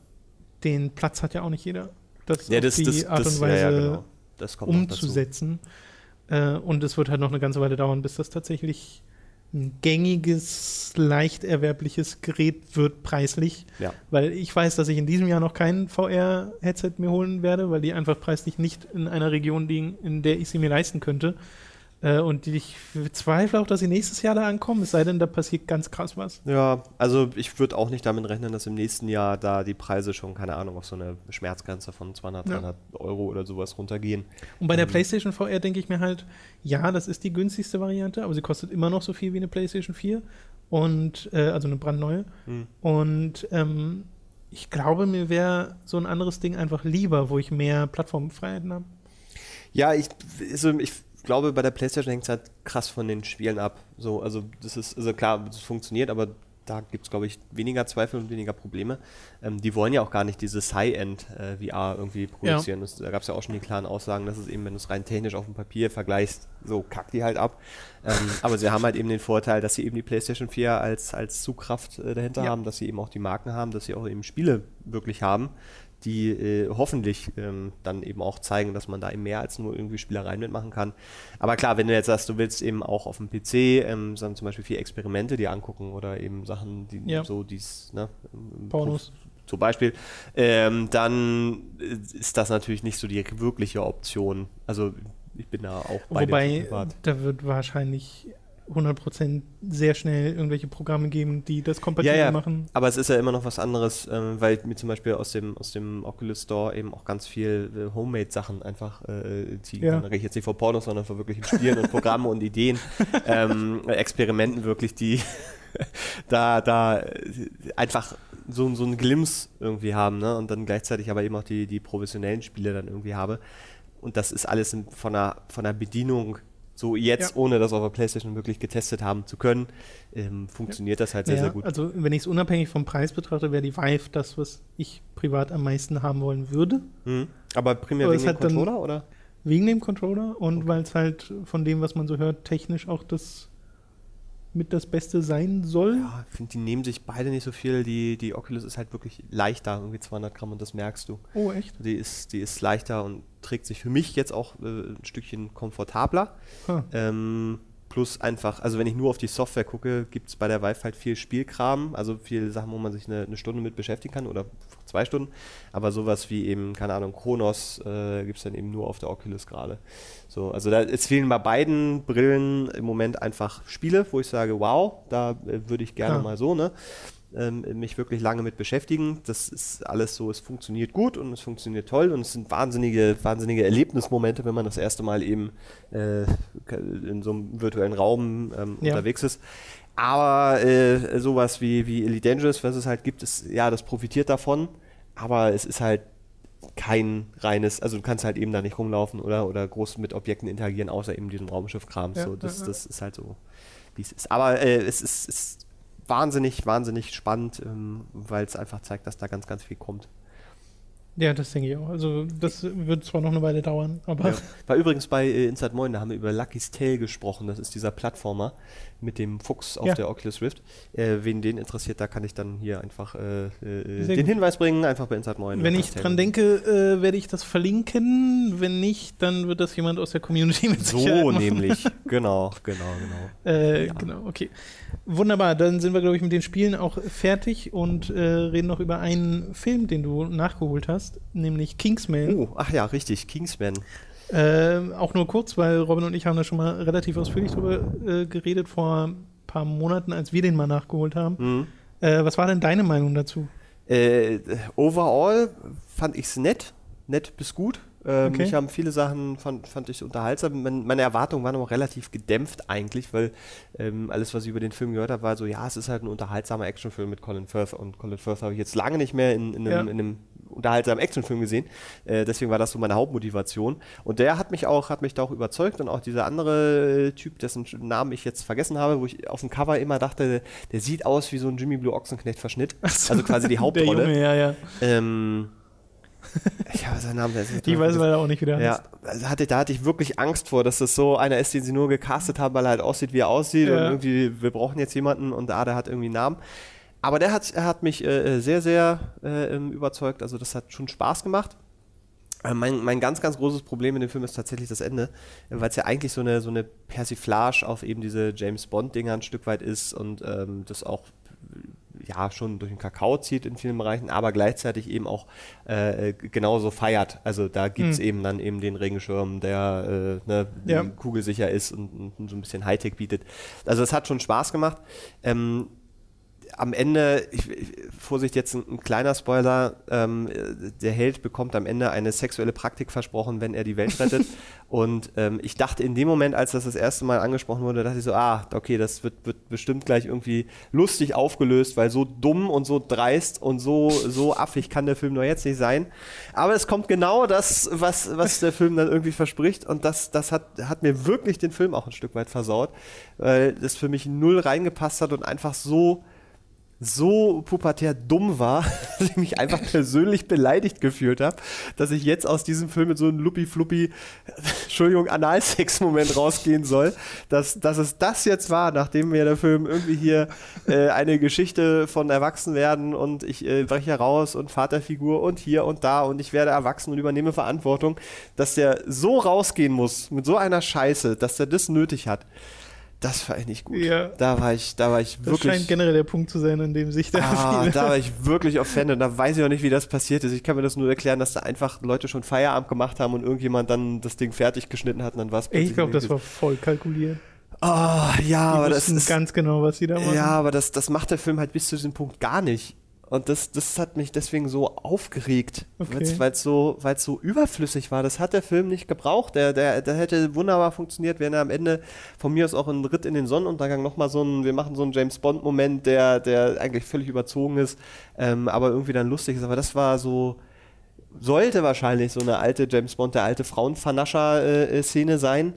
den Platz hat ja auch nicht jeder. Das Ja, das, die das, Art das, und Weise ja, ja, genau. umzusetzen. Äh, und es wird halt noch eine ganze Weile dauern, bis das tatsächlich ein gängiges, leicht erwerbliches Gerät wird preislich. Ja. Weil ich weiß, dass ich in diesem Jahr noch kein VR-Headset mir holen werde, weil die einfach preislich nicht in einer Region liegen, in der ich sie mir leisten könnte. Äh, und ich zweifle auch, dass sie nächstes Jahr da ankommen, es sei denn, da passiert ganz krass was. Ja, also ich würde auch nicht damit rechnen, dass im nächsten Jahr da die Preise schon, keine Ahnung, auf so eine Schmerzgrenze von 200, Ja. 300 Euro oder sowas runtergehen. Und bei der Ähm. PlayStation VR denke ich mir halt, ja, das ist die günstigste Variante, aber sie kostet immer noch so viel wie eine PlayStation 4 und äh, also eine brandneue. Hm. Und ähm, ich glaube, mir wäre so ein anderes Ding einfach lieber, wo ich mehr Plattformfreiheiten habe. Ja, ich, also ich glaube, bei der PlayStation hängt es halt krass von den Spielen ab. So, also das ist, also klar, es funktioniert, aber da gibt es, glaube ich, weniger Zweifel und weniger Probleme. Ähm, die wollen ja auch gar nicht dieses High-End-VR irgendwie produzieren. Das, da gab es ja auch schon die klaren Aussagen, dass es eben, wenn du es rein technisch auf dem Papier vergleichst, so kackt die halt ab. Ähm, aber sie haben halt eben den Vorteil, dass sie eben die PlayStation 4 als, als Zugkraft äh, dahinter Ja. haben, dass sie eben auch die Marken haben, dass sie auch eben Spiele wirklich haben, die äh, hoffentlich ähm, dann eben auch zeigen, dass man da eben mehr als nur irgendwie Spielereien mitmachen kann. Aber klar, wenn du jetzt sagst, du willst eben auch auf dem PC ähm, sagen zum Beispiel vier Experimente dir angucken oder eben Sachen, die Ja. so dies, ne, ähm, Pornos. zum Beispiel, ähm, dann ist das natürlich nicht so die wirkliche Option. Also ich bin da auch bei Wobei, da wird wahrscheinlich 100% sehr schnell irgendwelche Programme geben, die das kompatibel Ja, ja. machen. Aber es ist ja immer noch was anderes, ähm, weil mir zum Beispiel aus dem, aus dem Oculus Store eben auch ganz viel äh, Homemade-Sachen einfach äh, ziehen Ja. kann. Da rede ich jetzt nicht von Pornos, sondern von wirklichen Spielen und Programmen und Ideen, [LAUGHS] ähm, Experimenten wirklich, die [LAUGHS] da, da äh, einfach so, so einen Glimpse irgendwie haben ne? und dann gleichzeitig aber eben auch die, die professionellen Spiele dann irgendwie habe. Und das ist alles von, der, von der Bedienung so jetzt, Ja. ohne das auf der Playstation wirklich getestet haben zu können, ähm, funktioniert das halt sehr, Ja, sehr gut. Also, wenn ich es unabhängig vom Preis betrachte, wäre die Vive das, was ich privat am meisten haben wollen würde. Mhm. Aber primär Aber wegen dem Controller, oder? Wegen dem Controller und weil es halt von dem, was man so hört, technisch auch das mit das Beste sein soll. Ja, ich finde, die nehmen sich beide nicht so viel. Die, die Oculus ist halt wirklich leichter, irgendwie 200 Gramm und das merkst du. Oh, echt? Die ist, die ist leichter und trägt sich für mich jetzt auch äh, ein Stückchen komfortabler. Ha. Ähm, plus einfach, also wenn ich nur auf die Software gucke, gibt es bei der Vive halt viel Spielkram, also viele Sachen, wo man sich eine, eine Stunde mit beschäftigen kann oder zwei Stunden. Aber sowas wie eben, keine Ahnung, Chronos äh, gibt es dann eben nur auf der Oculus gerade. So, also da es fehlen bei beiden Brillen im Moment einfach Spiele, wo ich sage, wow, da äh, würde ich gerne Ah. mal so, ne? Ähm, mich wirklich lange mit beschäftigen. Das ist alles so, es funktioniert gut und es funktioniert toll und es sind wahnsinnige, wahnsinnige Erlebnismomente, wenn man das erste Mal eben äh, in so einem virtuellen Raum ähm, Ja. unterwegs ist. Aber äh, sowas wie, wie Elite Dangerous, was es halt gibt, ist, ja, das profitiert davon, aber es ist halt kein reines, also du kannst halt eben da nicht rumlaufen oder, oder groß mit Objekten interagieren, außer eben diesem Raumschiff-Kram. Ja, so, das, ja, das ist halt so, wie es ist. Aber äh, es ist, ist wahnsinnig, wahnsinnig spannend, ähm, weil es einfach zeigt, dass da ganz, ganz viel kommt. Ja, das denke ich auch. Also, das wird zwar noch eine Weile dauern, aber Ja. War übrigens bei äh, Inside Moin, da haben wir über Lucky's Tale gesprochen. Das ist dieser Plattformer mit dem Fuchs auf Ja. der Oculus Rift. Äh, wen den interessiert, da kann ich dann hier einfach äh, äh, den gut. Hinweis bringen, einfach bei Inside Moin. wenn ich dran denke, äh, werde ich das verlinken. Wenn nicht, dann wird das jemand aus der Community [LAUGHS] mit So machen. nämlich, [LAUGHS] genau, genau, genau. Äh, Ja. Genau, okay. Wunderbar, dann sind wir, glaube ich, mit den Spielen auch fertig und reden noch über einen Film, den du nachgeholt hast, nämlich Kingsman. Oh, ach ja, richtig, Kingsman. Äh, auch nur kurz, weil Robin und ich haben da schon mal relativ ausführlich drüber äh, geredet vor ein paar Monaten, als wir den mal nachgeholt haben. Mhm. Äh, was war denn deine Meinung dazu? Äh, overall fand ich es nett, nett bis gut. Ähm, Okay. Ich haben viele Sachen, fand, fand ich unterhaltsam. Mein, meine Erwartungen waren aber relativ gedämpft eigentlich, weil ähm, alles, was ich über den Film gehört habe, war so, ja, es ist halt ein unterhaltsamer Actionfilm mit Colin Firth. Und Colin Firth habe ich jetzt lange nicht mehr in, in, einem, Ja. in einem unterhaltsamen Actionfilm gesehen. Äh, deswegen war das so meine Hauptmotivation. Und der hat mich auch, hat mich da auch überzeugt und auch dieser andere Typ, dessen Namen ich jetzt vergessen habe, wo ich auf dem Cover immer dachte, der sieht aus wie so ein Jimmy Blue Ochsenknecht-Verschnitt. So, Also quasi die [LAUGHS] Hauptrolle. Junge, ja, ja. Ähm, [LAUGHS] ich habe seinen Namen. Ich weiß leider auch nicht, wie der ja, heißt. also hatte, da hatte ich wirklich Angst vor, dass das so einer ist, den sie nur gecastet haben, weil er halt aussieht, wie er aussieht Ja. und irgendwie, wir brauchen jetzt jemanden und ah, der hat irgendwie einen Namen. Aber der hat, er hat mich äh, sehr, sehr äh, ähm, überzeugt, also das hat schon Spaß gemacht. Äh, Mein, mein ganz, ganz großes Problem in dem Film ist tatsächlich das Ende, weil es ja eigentlich so eine, so eine Persiflage auf eben diese James Bond-Dinger ein Stück weit ist und ähm, das auch ja schon durch den Kakao zieht in vielen Bereichen, aber gleichzeitig eben auch äh, genauso feiert. Also da gibt es Hm. eben dann eben den Regenschirm, der äh, ne, Ja. kugelsicher ist und, und so ein bisschen Hightech bietet. Also es hat schon Spaß gemacht. Ähm, am Ende, ich, ich, Vorsicht, jetzt ein, ein kleiner Spoiler, ähm, äh, der Held bekommt am Ende eine sexuelle Praktik versprochen, wenn er die Welt rettet. [LAUGHS] und ähm, ich dachte in dem Moment, als das das erste Mal angesprochen wurde, dachte ich so, ah, okay, das wird, wird bestimmt gleich irgendwie lustig aufgelöst, weil so dumm und so dreist und so, so affig kann der Film nur jetzt nicht sein. Aber es kommt genau das, was, was der Film dann irgendwie verspricht und das, das hat, hat mir wirklich den Film auch ein Stück weit versaut, weil das für mich null reingepasst hat und einfach so so pubertär dumm war, [LAUGHS] dass ich mich einfach persönlich beleidigt gefühlt habe, dass ich jetzt aus diesem Film mit so einem luppi-fluppi, [LAUGHS] Entschuldigung, Analsex-Moment rausgehen soll, dass, dass es das jetzt war, nachdem mir der Film irgendwie hier äh, eine Geschichte von Erwachsenwerden und ich äh, breche raus und Vaterfigur und hier und da und ich werde erwachsen und übernehme Verantwortung, dass der so rausgehen muss mit so einer Scheiße, dass der das nötig hat. Das war echt nicht gut. Ja. Da war ich, da war ich Das wirklich. scheint generell der Punkt zu sein, an dem sich da Ah, da war ich wirklich offended. Da weiß ich auch nicht, wie das passiert ist. Ich kann mir das nur erklären, dass da einfach Leute schon Feierabend gemacht haben und irgendjemand dann das Ding fertig geschnitten hat und dann war es Ich glaube, das war voll kalkuliert. Ah, ja, Die aber das ist. ganz genau, was sie da machen. Ja, aber das, das macht der Film halt bis zu diesem Punkt gar nicht. Und das, das hat mich deswegen so aufgeregt, Okay. weil es so, weil's so überflüssig war. Das hat der Film nicht gebraucht. Der, der, der hätte wunderbar funktioniert, wenn er am Ende von mir aus auch ein Ritt in den Sonnenuntergang nochmal so ein, wir machen so einen James Bond-Moment, der, der eigentlich völlig überzogen ist, ähm, aber irgendwie dann lustig ist. Aber das war so, sollte wahrscheinlich so eine alte James Bond, der alte Frauenvernascher-Szene sein.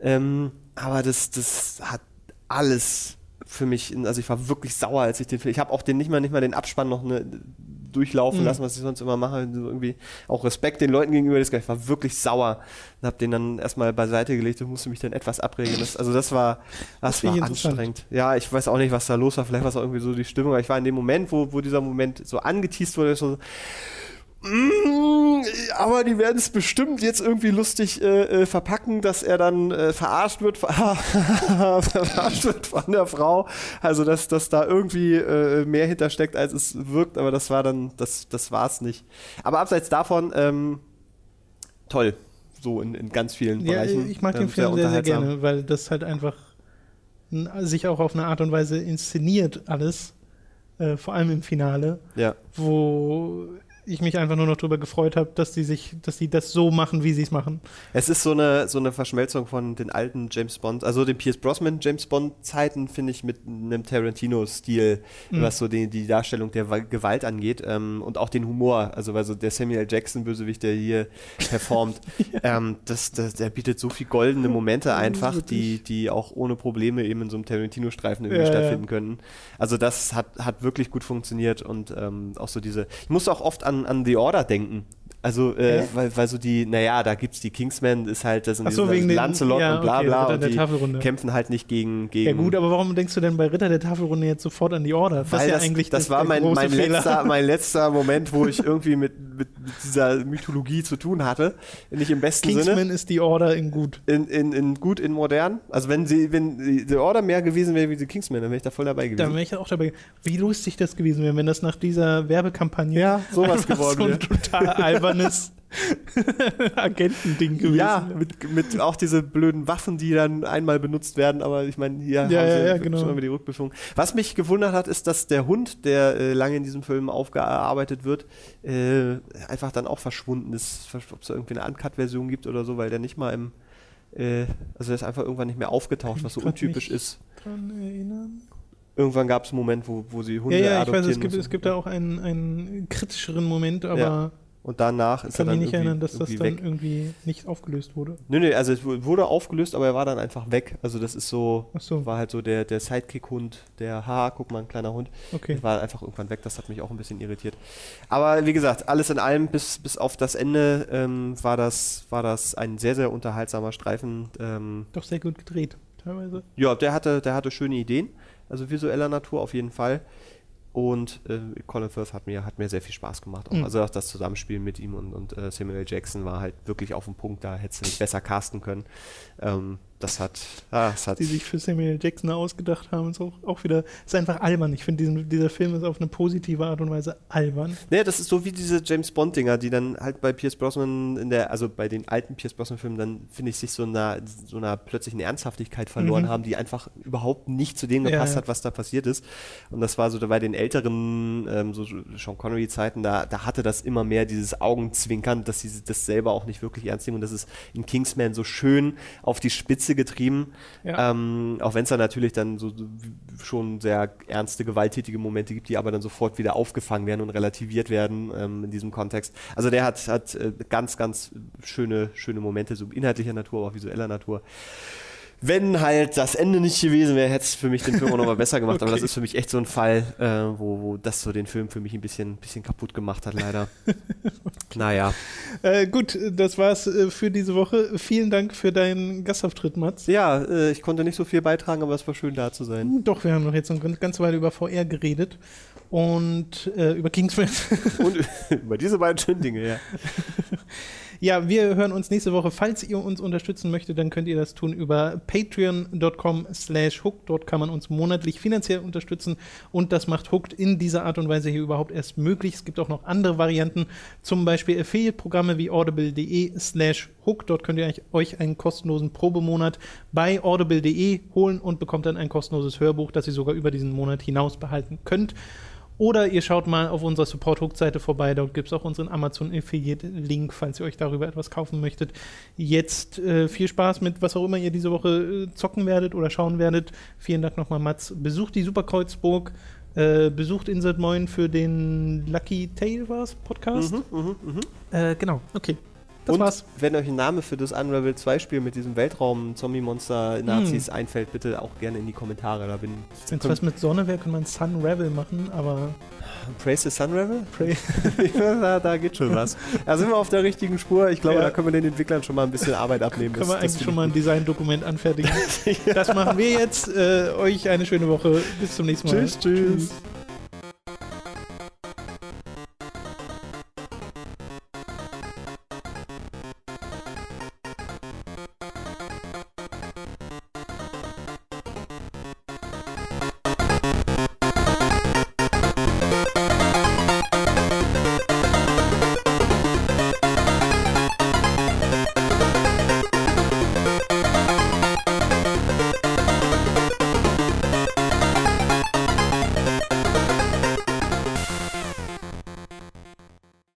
Ähm, aber das, das hat alles für mich, also ich war wirklich sauer, als ich den Film, ich habe auch den nicht mal, nicht mal den Abspann noch ne, durchlaufen Mhm. lassen, was ich sonst immer mache, so irgendwie auch Respekt den Leuten gegenüber, das ich war wirklich sauer und habe den dann erstmal beiseite gelegt und musste mich dann etwas abregen. Das, also das war, das, Das war anstrengend. Ja, ich weiß auch nicht, was da los war, vielleicht war es auch irgendwie so die Stimmung, aber ich war in dem Moment, wo, wo dieser Moment so angeteased wurde, so, aber die werden es bestimmt jetzt irgendwie lustig äh, äh, verpacken, dass er dann äh, verarscht wird, [LAUGHS] verarscht wird von der Frau. Also dass, dass da irgendwie äh, mehr hintersteckt, als es wirkt, aber das war dann, das, das war es nicht. Aber abseits davon, ähm, toll. So in, in ganz vielen Ja, Bereichen. ich mag Ähm, den Film sehr, sehr unterhaltsam. gerne, weil das halt einfach sich auch auf eine Art und Weise inszeniert alles, äh, vor allem im Finale, Ja. wo ich mich einfach nur noch darüber gefreut habe, dass die sich, dass die das so machen, wie sie es machen. Es ist so eine, so eine Verschmelzung von den alten James Bond, also den Pierce Brosnan James Bond Zeiten, finde ich, mit einem Tarantino-Stil, Mhm. was so die, die Darstellung der Wa- Gewalt angeht ähm, und auch den Humor. Also, weil so der Samuel Jackson Bösewicht, der hier [LAUGHS] performt, ähm, das, das, der bietet so viel goldene Momente [LAUGHS] einfach, die, die auch ohne Probleme eben in so einem Tarantino-Streifen irgendwie Ja, ja. stattfinden könnten. Also, das hat, hat wirklich gut funktioniert und ähm, auch so diese, ich musste auch oft an, an The Order denken. Also, äh, weil, weil so die, naja, da gibt's die Kingsmen, ist halt, das sind Ach so, wegen den- Lancelot ja, und bla okay, bla und der die Tafelrunde. kämpfen halt nicht gegen, gegen Ja gut, aber warum denkst du denn bei Ritter der Tafelrunde jetzt sofort an die Order? Das weil ist ja das, eigentlich das der- war mein, mein, Fehler. letzter, [LAUGHS] mein letzter Moment, wo ich irgendwie mit, mit, dieser Mythologie zu tun hatte. Nicht im besten Sinne. Kingsman ist die Order in gut. In, in, in gut, in modern. Also wenn sie, wenn die Order mehr gewesen wäre wie die Kingsmen, dann wäre ich da voll dabei Da gewesen. wäre ich auch dabei. Wie lustig das gewesen wäre, wenn das nach dieser Werbekampagne Ja, sowas geworden so wäre. total albernes [LAUGHS] Agentending gewesen Ja, mit, mit auch diese blöden Waffen, die dann einmal benutzt werden, aber ich meine, hier Ja, haben ja, sie ja, genau. schon immer die Rückbeführung. Was mich gewundert hat, ist, dass der Hund, der äh, lange in diesem Film aufgearbeitet wird, äh, einfach dann auch verschwunden ist. Ob es da irgendwie eine Uncut-Version gibt oder so, weil der nicht mal im, äh, also der ist einfach irgendwann nicht mehr aufgetaucht, was so untypisch ist. Dran erinnern. Irgendwann gab es einen Moment, wo, wo sie Hunde Ja, ja, ich weiß, es gibt, es gibt da auch einen, einen kritischeren Moment, aber Ja, Und danach ich ist er kann dann mich nicht irgendwie, erinnern, dass das dann weg. irgendwie nicht aufgelöst wurde. Nö, nö, also es wu- wurde aufgelöst, aber er war dann einfach weg. Also das ist so, so. war halt so der, der Sidekick-Hund, der, haha, guck mal, ein kleiner Hund. Okay. War einfach irgendwann weg, das hat mich auch ein bisschen irritiert. Aber wie gesagt, alles in allem, bis, bis auf das Ende ähm, war, das, war das ein sehr, sehr unterhaltsamer Streifen. Ähm, Doch sehr gut gedreht, teilweise. ja, der hatte, der hatte schöne Ideen, also visueller Natur auf jeden Fall. Und äh, Colin Firth hat mir, hat mir sehr viel Spaß gemacht. Mhm. Also auch das Zusammenspiel mit ihm und, und äh, Samuel. Jackson war halt wirklich auf dem Punkt, da hättest du nicht besser casten können. Ähm, das hat, ah, das hat Die sich für Samuel Jackson ausgedacht haben, ist auch, auch wieder, ist einfach albern. Ich finde, dieser Film ist auf eine positive Art und Weise albern. Nee, das ist so wie diese James Bond-Dinger, die dann halt bei Pierce Brosnan in der, also bei den alten Pierce Brosnan-Filmen, dann finde ich, sich so einer, so einer plötzlichen Ernsthaftigkeit verloren Mhm. haben, die einfach überhaupt nicht zu dem Ja, gepasst ja. hat, was da passiert ist. Und das war so bei den älteren, ähm, so Sean Connery-Zeiten, da, da hatte das immer mehr dieses Augenzwinkern, dass sie das selber auch nicht wirklich ernst nehmen. Und das ist in Kingsman so schön auf die Spitze getrieben. Ja. Ähm, auch wenn es da natürlich dann so, so schon sehr ernste, gewalttätige Momente gibt, die aber dann sofort wieder aufgefangen werden und relativiert werden ähm, in diesem Kontext. Also der hat, hat äh, ganz, ganz schöne, schöne Momente, so inhaltlicher Natur, aber auch visueller Natur. Wenn halt das Ende nicht gewesen wäre, hätte es für mich den Film auch nochmal besser gemacht. Aber das Okay. ist für mich echt so ein Fall, äh, wo, wo das so den Film für mich ein bisschen, bisschen kaputt gemacht hat, leider. [LAUGHS] Naja. Äh, gut, das war's äh, für diese Woche. Vielen Dank für deinen Gastauftritt, Mats. Ja, äh, ich konnte nicht so viel beitragen, aber es war schön da zu sein. Doch, wir haben noch jetzt eine ganz- ganze Weile über VR geredet und äh, über Kingsman. Und [LAUGHS] über diese beiden schönen Dinge, ja. [LAUGHS] Ja, wir hören uns nächste Woche. Falls ihr uns unterstützen möchtet, dann könnt ihr das tun über patreon.com slash hooked. Dort kann man uns monatlich finanziell unterstützen und das macht Hooked in dieser Art und Weise hier überhaupt erst möglich. Es gibt auch noch andere Varianten, zum Beispiel Affiliate-Programme wie audible.de slash hooked. Dort könnt ihr euch- einen kostenlosen Probemonat bei audible.de holen und bekommt dann ein kostenloses Hörbuch, das ihr sogar über diesen Monat hinaus behalten könnt. Oder ihr schaut mal auf unserer Support-Hook-Seite vorbei. Dort gibt es auch unseren Amazon-Affiliate-Link, falls ihr euch darüber etwas kaufen möchtet. Jetzt äh, viel Spaß mit was auch immer ihr diese Woche äh, zocken werdet oder schauen werdet. Vielen Dank nochmal, Mats. Besucht die Superkreuzburg. Äh, besucht Insert Moin für den Lucky Tale Podcast. Mhm, mhm, mhm. Äh, genau, okay. Das und war's. wenn euch ein Name für das Unravel 2 Spiel mit diesem Weltraum-Zombie-Monster-Nazis einfällt, bitte auch gerne in die Kommentare. Da bin Wenn es was mit Sonne wäre, könnte man Sun Ravel machen, aber Praise the Sunravel? [LAUGHS] Ja, da, da geht schon was. Da sind wir auf der richtigen Spur. Ich glaube, Ja. da können wir den Entwicklern schon mal ein bisschen Arbeit abnehmen. können wir Das- eigentlich schon mal ein Designdokument anfertigen. [LAUGHS] Das machen wir jetzt. Äh, euch eine schöne Woche. Bis zum nächsten Mal. Tschüss, tschüss.